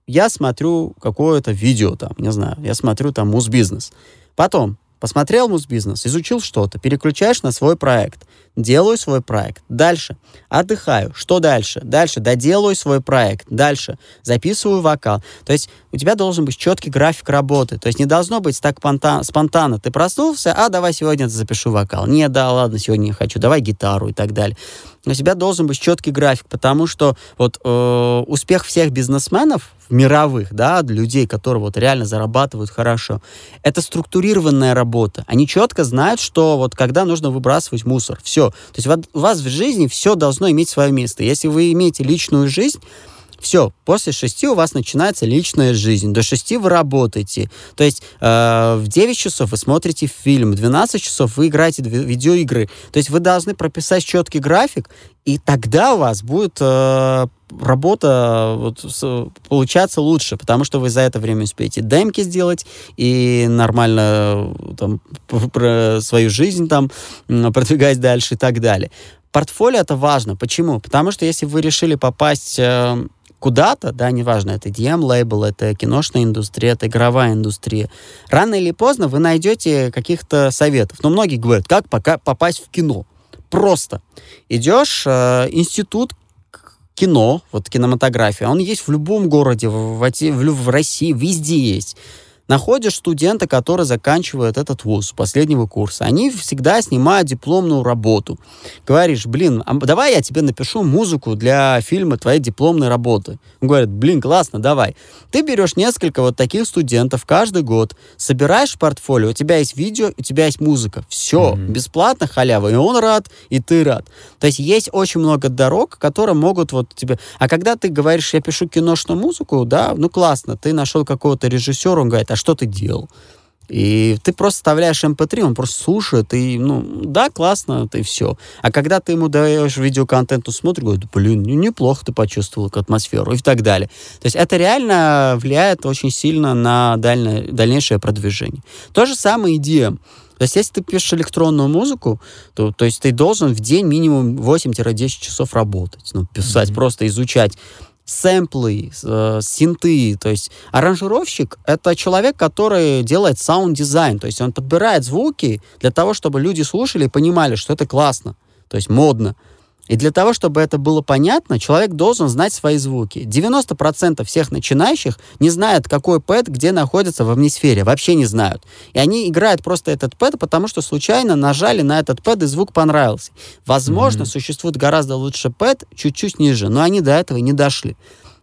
я смотрю какое-то видео там, не знаю, я смотрю там муз-бизнес. Потом Посмотрел муз-бизнес, изучил что-то, переключаешь на свой проект. Делаю свой проект. Дальше. Отдыхаю. Что дальше? Дальше. Доделаю свой проект. Дальше. Записываю вокал. То есть у тебя должен быть четкий график работы. То есть не должно быть так спонтанно. Ты проснулся, а давай сегодня запишу вокал. Нет, да, ладно, сегодня не хочу. Давай гитару и так далее. У тебя должен быть четкий график, потому что вот э, успех всех бизнесменов мировых, да, людей, которые вот реально зарабатывают хорошо, это структурированная работа. Они четко знают, что вот когда нужно выбрасывать мусор. Все. То есть у вас в жизни все должно иметь свое место. Если вы имеете личную жизнь, все, после шести у вас начинается личная жизнь. До шести вы работаете. То есть э, в 9 часов вы смотрите фильм, в 12 часов вы играете в видеоигры. То есть вы должны прописать четкий график, и тогда у вас будет э, работа вот, с, получаться лучше, потому что вы за это время успеете демки сделать и нормально там, про свою жизнь там продвигать дальше и так далее. Портфолио это важно. Почему? Потому что если вы решили попасть э, куда-то, да, неважно, это DM-лейбл, это киношная индустрия, это игровая индустрия, рано или поздно вы найдете каких-то советов. Но многие говорят, как пока попасть в кино. Просто. Идешь, э, институт кино, вот кинематография, он есть в любом городе, в, в, в России, везде есть находишь студента, который заканчивает этот вуз последнего курса. Они всегда снимают дипломную работу. Говоришь, блин, а давай я тебе напишу музыку для фильма твоей дипломной работы. Он говорит, блин, классно, давай. Ты берешь несколько вот таких студентов каждый год, собираешь портфолио, у тебя есть видео, у тебя есть музыка. Все, mm-hmm. бесплатно, халява. И он рад, и ты рад. То есть есть очень много дорог, которые могут вот тебе... А когда ты говоришь, я пишу киношную музыку, да, ну классно, ты нашел какого-то режиссера, он говорит, а что ты делал? И ты просто вставляешь MP3, эм он просто слушает, и, ну, да, классно, это и все. А когда ты ему даешь видеоконтент, он смотрит, говорит, блин, ну, неплохо ты почувствовал атмосферу и так далее. То есть это реально влияет очень сильно на дальне, дальнейшее продвижение. То же самое идея. То есть, если ты пишешь электронную музыку, то, то есть ты должен в день минимум 8-10 часов работать, ну, писать, mm-hmm. просто изучать сэмплы, э, синты. То есть аранжировщик — это человек, который делает саунд-дизайн. То есть он подбирает звуки для того, чтобы люди слушали и понимали, что это классно, то есть модно. И для того, чтобы это было понятно, человек должен знать свои звуки. 90% всех начинающих не знают, какой пэт где находится в амнисфере. Вообще не знают. И они играют просто этот пэт, потому что случайно нажали на этот пэт, и звук понравился. Возможно, mm-hmm. существует гораздо лучше пэт, чуть-чуть ниже, но они до этого не дошли.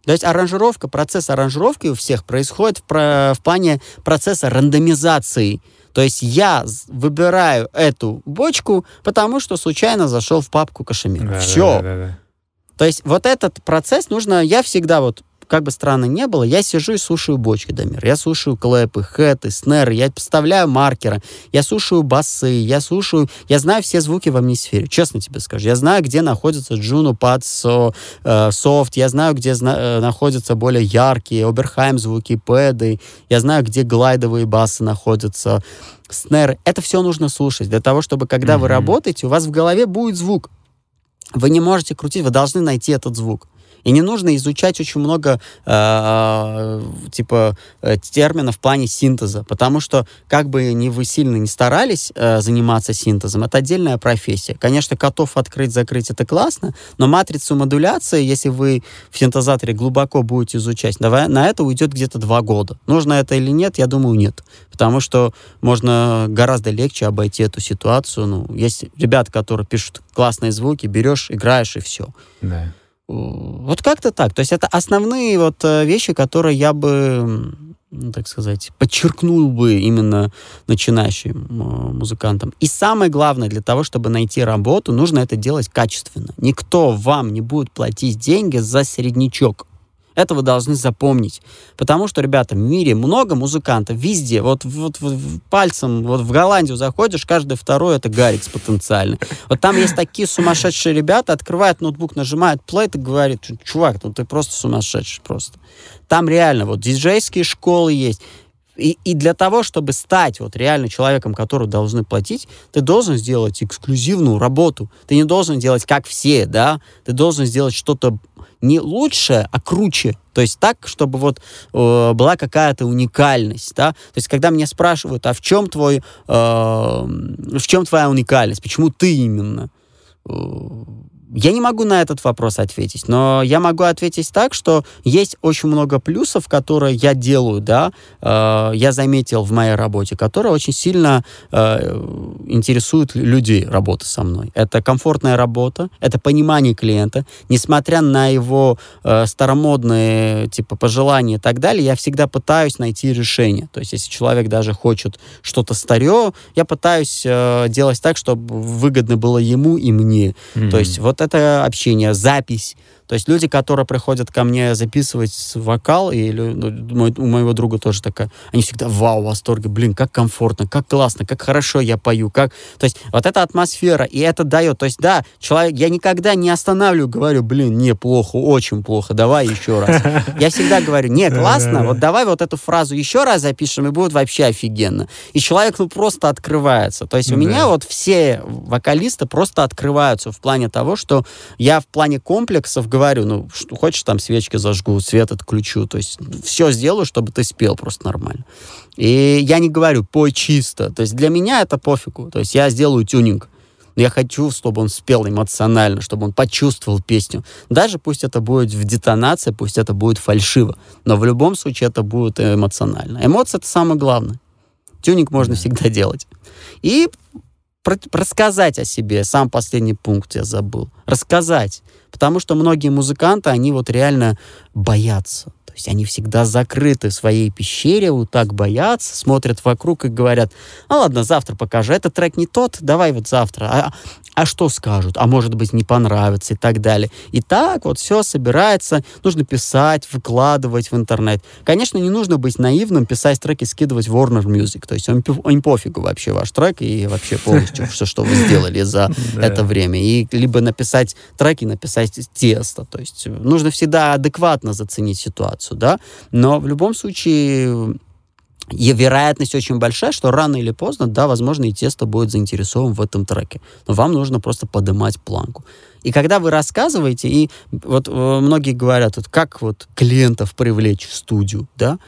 То есть аранжировка, процесс аранжировки у всех происходит в, про, в плане процесса рандомизации то есть я выбираю эту бочку, потому что случайно зашел в папку кашемир. Да, Все. Да, да, да, да. То есть вот этот процесс нужно... Я всегда вот как бы странно не было, я сижу и слушаю бочки, Дамир. Я слушаю клэпы, хэты, снеры, я поставляю маркеры, я слушаю басы, я слушаю... Я знаю все звуки в амнисфере, честно тебе скажу. Я знаю, где находится Pad, э, софт, я знаю, где зна- э, находятся более яркие Оберхайм звуки, пэды, я знаю, где глайдовые басы находятся, снеры. Это все нужно слушать для того, чтобы, когда mm-hmm. вы работаете, у вас в голове будет звук. Вы не можете крутить, вы должны найти этот звук. И не нужно изучать очень много э, типа э, терминов в плане синтеза, потому что как бы ни вы сильно не старались э, заниматься синтезом, это отдельная профессия. Конечно, котов открыть, закрыть это классно, но матрицу модуляции, если вы в синтезаторе глубоко будете изучать, давай, на это уйдет где-то два года. Нужно это или нет, я думаю, нет. Потому что можно гораздо легче обойти эту ситуацию. Ну, есть ребята, которые пишут классные звуки, берешь, играешь и все. Да. Вот как-то так. То есть это основные вот э, вещи, которые я бы, так сказать, подчеркнул бы именно начинающим музыкантам. И самое главное, для того, чтобы найти работу, нужно это делать качественно. Никто вам не будет платить деньги за середнячок. Это вы должны запомнить. Потому что, ребята, в мире много музыкантов, везде. Вот, вот, вот пальцем, вот в Голландию заходишь, каждый второй это Гарикс потенциально. Вот там есть такие сумасшедшие ребята, открывают ноутбук, нажимают play и говорит, чувак, ну ты просто сумасшедший просто. Там реально вот диджейские школы есть. И, и для того, чтобы стать вот реально человеком, которого должны платить, ты должен сделать эксклюзивную работу. Ты не должен делать как все, да? Ты должен сделать что-то не лучше, а круче. То есть так, чтобы вот э, была какая-то уникальность, да. То есть когда меня спрашивают, а в чем твой, э, в чем твоя уникальность, почему ты именно? Я не могу на этот вопрос ответить, но я могу ответить так, что есть очень много плюсов, которые я делаю, да, э, я заметил в моей работе, которые очень сильно э, интересуют людей работы со мной. Это комфортная работа, это понимание клиента, несмотря на его э, старомодные типа пожелания и так далее, я всегда пытаюсь найти решение. То есть, если человек даже хочет что-то старье, я пытаюсь э, делать так, чтобы выгодно было ему и мне. Mm-hmm. То есть, вот это общение, запись. То есть люди, которые приходят ко мне записывать вокал, и ну, мой, у моего друга тоже такая, они всегда вау, в восторге, блин, как комфортно, как классно, как хорошо я пою, как... То есть вот эта атмосфера, и это дает, то есть да, человек, я никогда не останавливаю, говорю, блин, не, плохо, очень плохо, давай еще раз. Я всегда говорю, не, классно, вот давай вот эту фразу еще раз запишем, и будет вообще офигенно. И человек, ну, просто открывается. То есть у меня вот все вокалисты просто открываются в плане того, что я в плане комплексов говорю, говорю, ну, что хочешь, там свечки зажгу, свет отключу. То есть все сделаю, чтобы ты спел просто нормально. И я не говорю, пой чисто. То есть для меня это пофигу. То есть я сделаю тюнинг. Но я хочу, чтобы он спел эмоционально, чтобы он почувствовал песню. Даже пусть это будет в детонации, пусть это будет фальшиво. Но в любом случае это будет эмоционально. Эмоция — это самое главное. Тюнинг можно всегда делать. И рассказать о себе. Сам последний пункт я забыл. Рассказать. Потому что многие музыканты, они вот реально боятся. То есть они всегда закрыты в своей пещере, вот так боятся, смотрят вокруг и говорят, ну ладно, завтра покажу, этот трек не тот, давай вот завтра. А, а что скажут, а может быть не понравится? и так далее. И так вот все собирается, нужно писать, выкладывать в интернет. Конечно, не нужно быть наивным, писать треки, скидывать Warner Music, то есть им, им пофигу вообще ваш трек и вообще полностью все, что вы сделали за это время. И либо написать треки, написать тесто, то есть нужно всегда адекватно заценить ситуацию, да, но в любом случае и вероятность очень большая, что рано или поздно, да, возможно, и тесто будет заинтересован в этом треке. Но вам нужно просто поднимать планку. И когда вы рассказываете, и вот э, многие говорят, вот как вот клиентов привлечь в студию, да,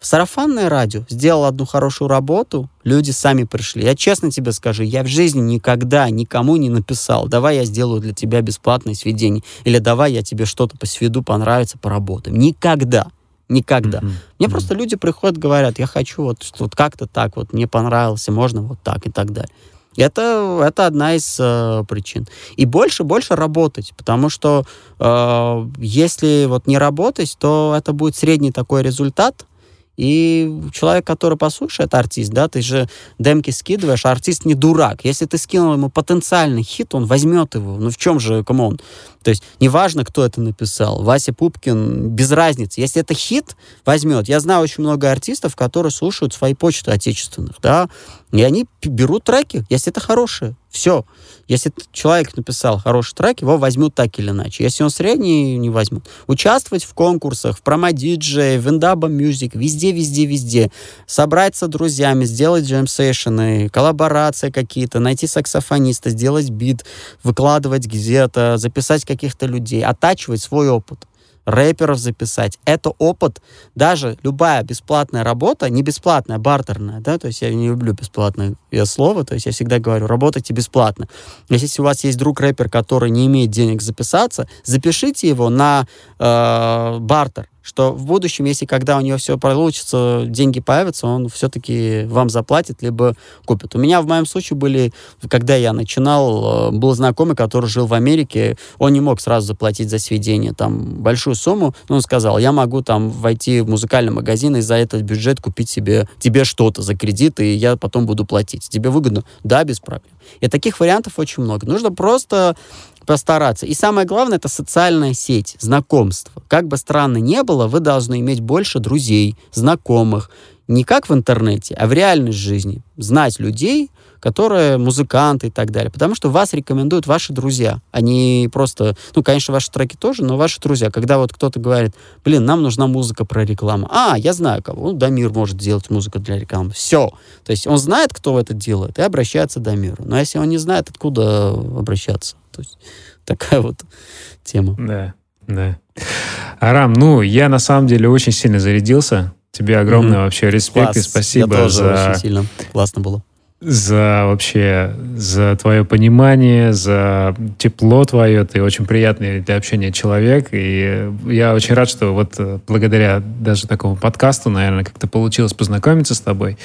сарафанное радио сделал одну хорошую работу, люди сами пришли. Я честно тебе скажу, я в жизни никогда никому не написал, давай я сделаю для тебя бесплатное сведение, или давай я тебе что-то по сведу понравится, поработаем. Никогда. Никогда. Mm-hmm. Мне mm-hmm. просто люди приходят, говорят, я хочу вот, что вот как-то так, вот мне понравился, можно вот так и так далее. Это, это одна из э, причин. И больше, больше работать, потому что э, если вот не работать, то это будет средний такой результат, и человек, который послушает, артист, да, ты же демки скидываешь, а артист не дурак. Если ты скинул ему потенциальный хит, он возьмет его. Ну в чем же, come on? То есть неважно, кто это написал. Вася Пупкин, без разницы. Если это хит, возьмет. Я знаю очень много артистов, которые слушают свои почты отечественных, да, и они берут треки, если это хорошие. Все. Если человек написал хороший трек, его возьмут так или иначе. Если он средний, не возьмут. Участвовать в конкурсах, в промо-диджее, в Индаба Music, везде, везде, везде. Собраться с друзьями, сделать джем-сейшены, коллаборации какие-то, найти саксофониста, сделать бит, выкладывать где-то, записать каких-то людей, оттачивать свой опыт рэперов записать. Это опыт, даже любая бесплатная работа, не бесплатная, бартерная, да, то есть я не люблю бесплатное слово, то есть я всегда говорю, работайте бесплатно. Если у вас есть друг рэпер, который не имеет денег записаться, запишите его на э, бартер, что в будущем, если когда у него все получится, деньги появятся, он все-таки вам заплатит, либо купит. У меня в моем случае были, когда я начинал, э, был знакомый, который жил в Америке, он не мог сразу заплатить за сведение там большую сумму, но он сказал, я могу там войти в музыкальный магазин и за этот бюджет купить себе, тебе что-то за кредит, и я потом буду платить. Тебе выгодно? Да, без проблем. И таких вариантов очень много. Нужно просто постараться. И самое главное, это социальная сеть, знакомство. Как бы странно не было, вы должны иметь больше друзей, знакомых. Не как в интернете, а в реальной жизни. Знать людей, которые музыканты и так далее. Потому что вас рекомендуют ваши друзья. Они просто, ну, конечно, ваши треки тоже, но ваши друзья. Когда вот кто-то говорит, блин, нам нужна музыка про рекламу. А, я знаю кого. Ну, Дамир может делать музыку для рекламы. Все. То есть он знает, кто это делает, и обращается к Дамиру. Но если он не знает, откуда обращаться? То есть такая вот тема. Да, да. Арам, ну, я на самом деле очень сильно зарядился. Тебе огромное mm-hmm. вообще респект Класс. и спасибо я тоже за... очень сильно. Классно было за вообще, за твое понимание, за тепло твое. Ты очень приятный для общения человек. И я очень рад, что вот э, благодаря даже такому подкасту, наверное, как-то получилось познакомиться с тобой.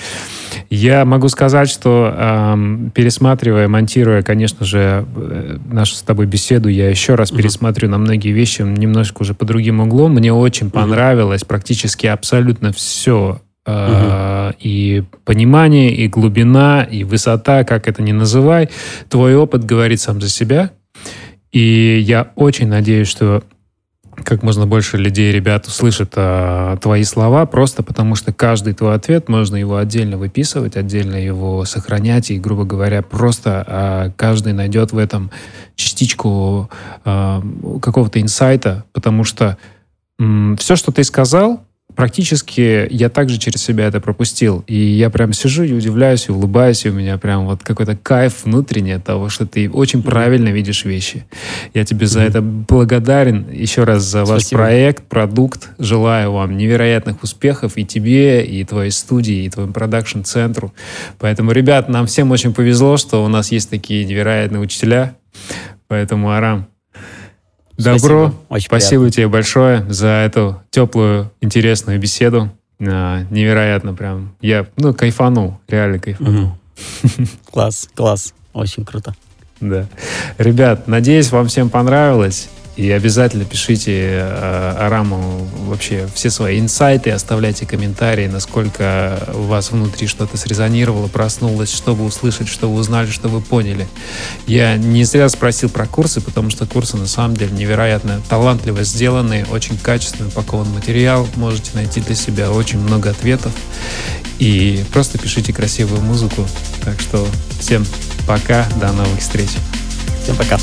Я могу сказать, что эм, пересматривая, монтируя, конечно же, э, нашу с тобой беседу, я еще раз mm-hmm. пересматриваю на многие вещи немножко уже по другим углом. Мне очень mm-hmm. понравилось практически абсолютно все Uh-huh. И понимание, и глубина, и высота, как это ни называй, твой опыт говорит сам за себя. И я очень надеюсь, что как можно больше людей, ребят, услышат а, твои слова, просто потому что каждый твой ответ, можно его отдельно выписывать, отдельно его сохранять, и, грубо говоря, просто а, каждый найдет в этом частичку а, какого-то инсайта, потому что м, все, что ты сказал, практически я также через себя это пропустил. И я прям сижу и удивляюсь, и улыбаюсь, и у меня прям вот какой-то кайф внутренний от того, что ты очень правильно видишь вещи. Я тебе за это благодарен еще раз за ваш Спасибо. проект, продукт. Желаю вам невероятных успехов и тебе, и твоей студии, и твоему продакшн-центру. Поэтому, ребят, нам всем очень повезло, что у нас есть такие невероятные учителя. Поэтому, Арам, Добро. Спасибо, Очень Спасибо приятно. тебе большое за эту теплую, интересную беседу. А, невероятно прям. Я, ну, кайфанул, реально кайфанул. Класс, класс. Очень круто. Да. Ребят, надеюсь, вам всем понравилось. И обязательно пишите э, Араму вообще все свои инсайты, оставляйте комментарии, насколько у вас внутри что-то срезонировало, проснулось, что вы услышали, что вы узнали, что вы поняли. Я не зря спросил про курсы, потому что курсы на самом деле невероятно талантливо сделаны, очень качественно упакован материал, можете найти для себя очень много ответов. И просто пишите красивую музыку. Так что всем пока, до новых встреч. Всем пока.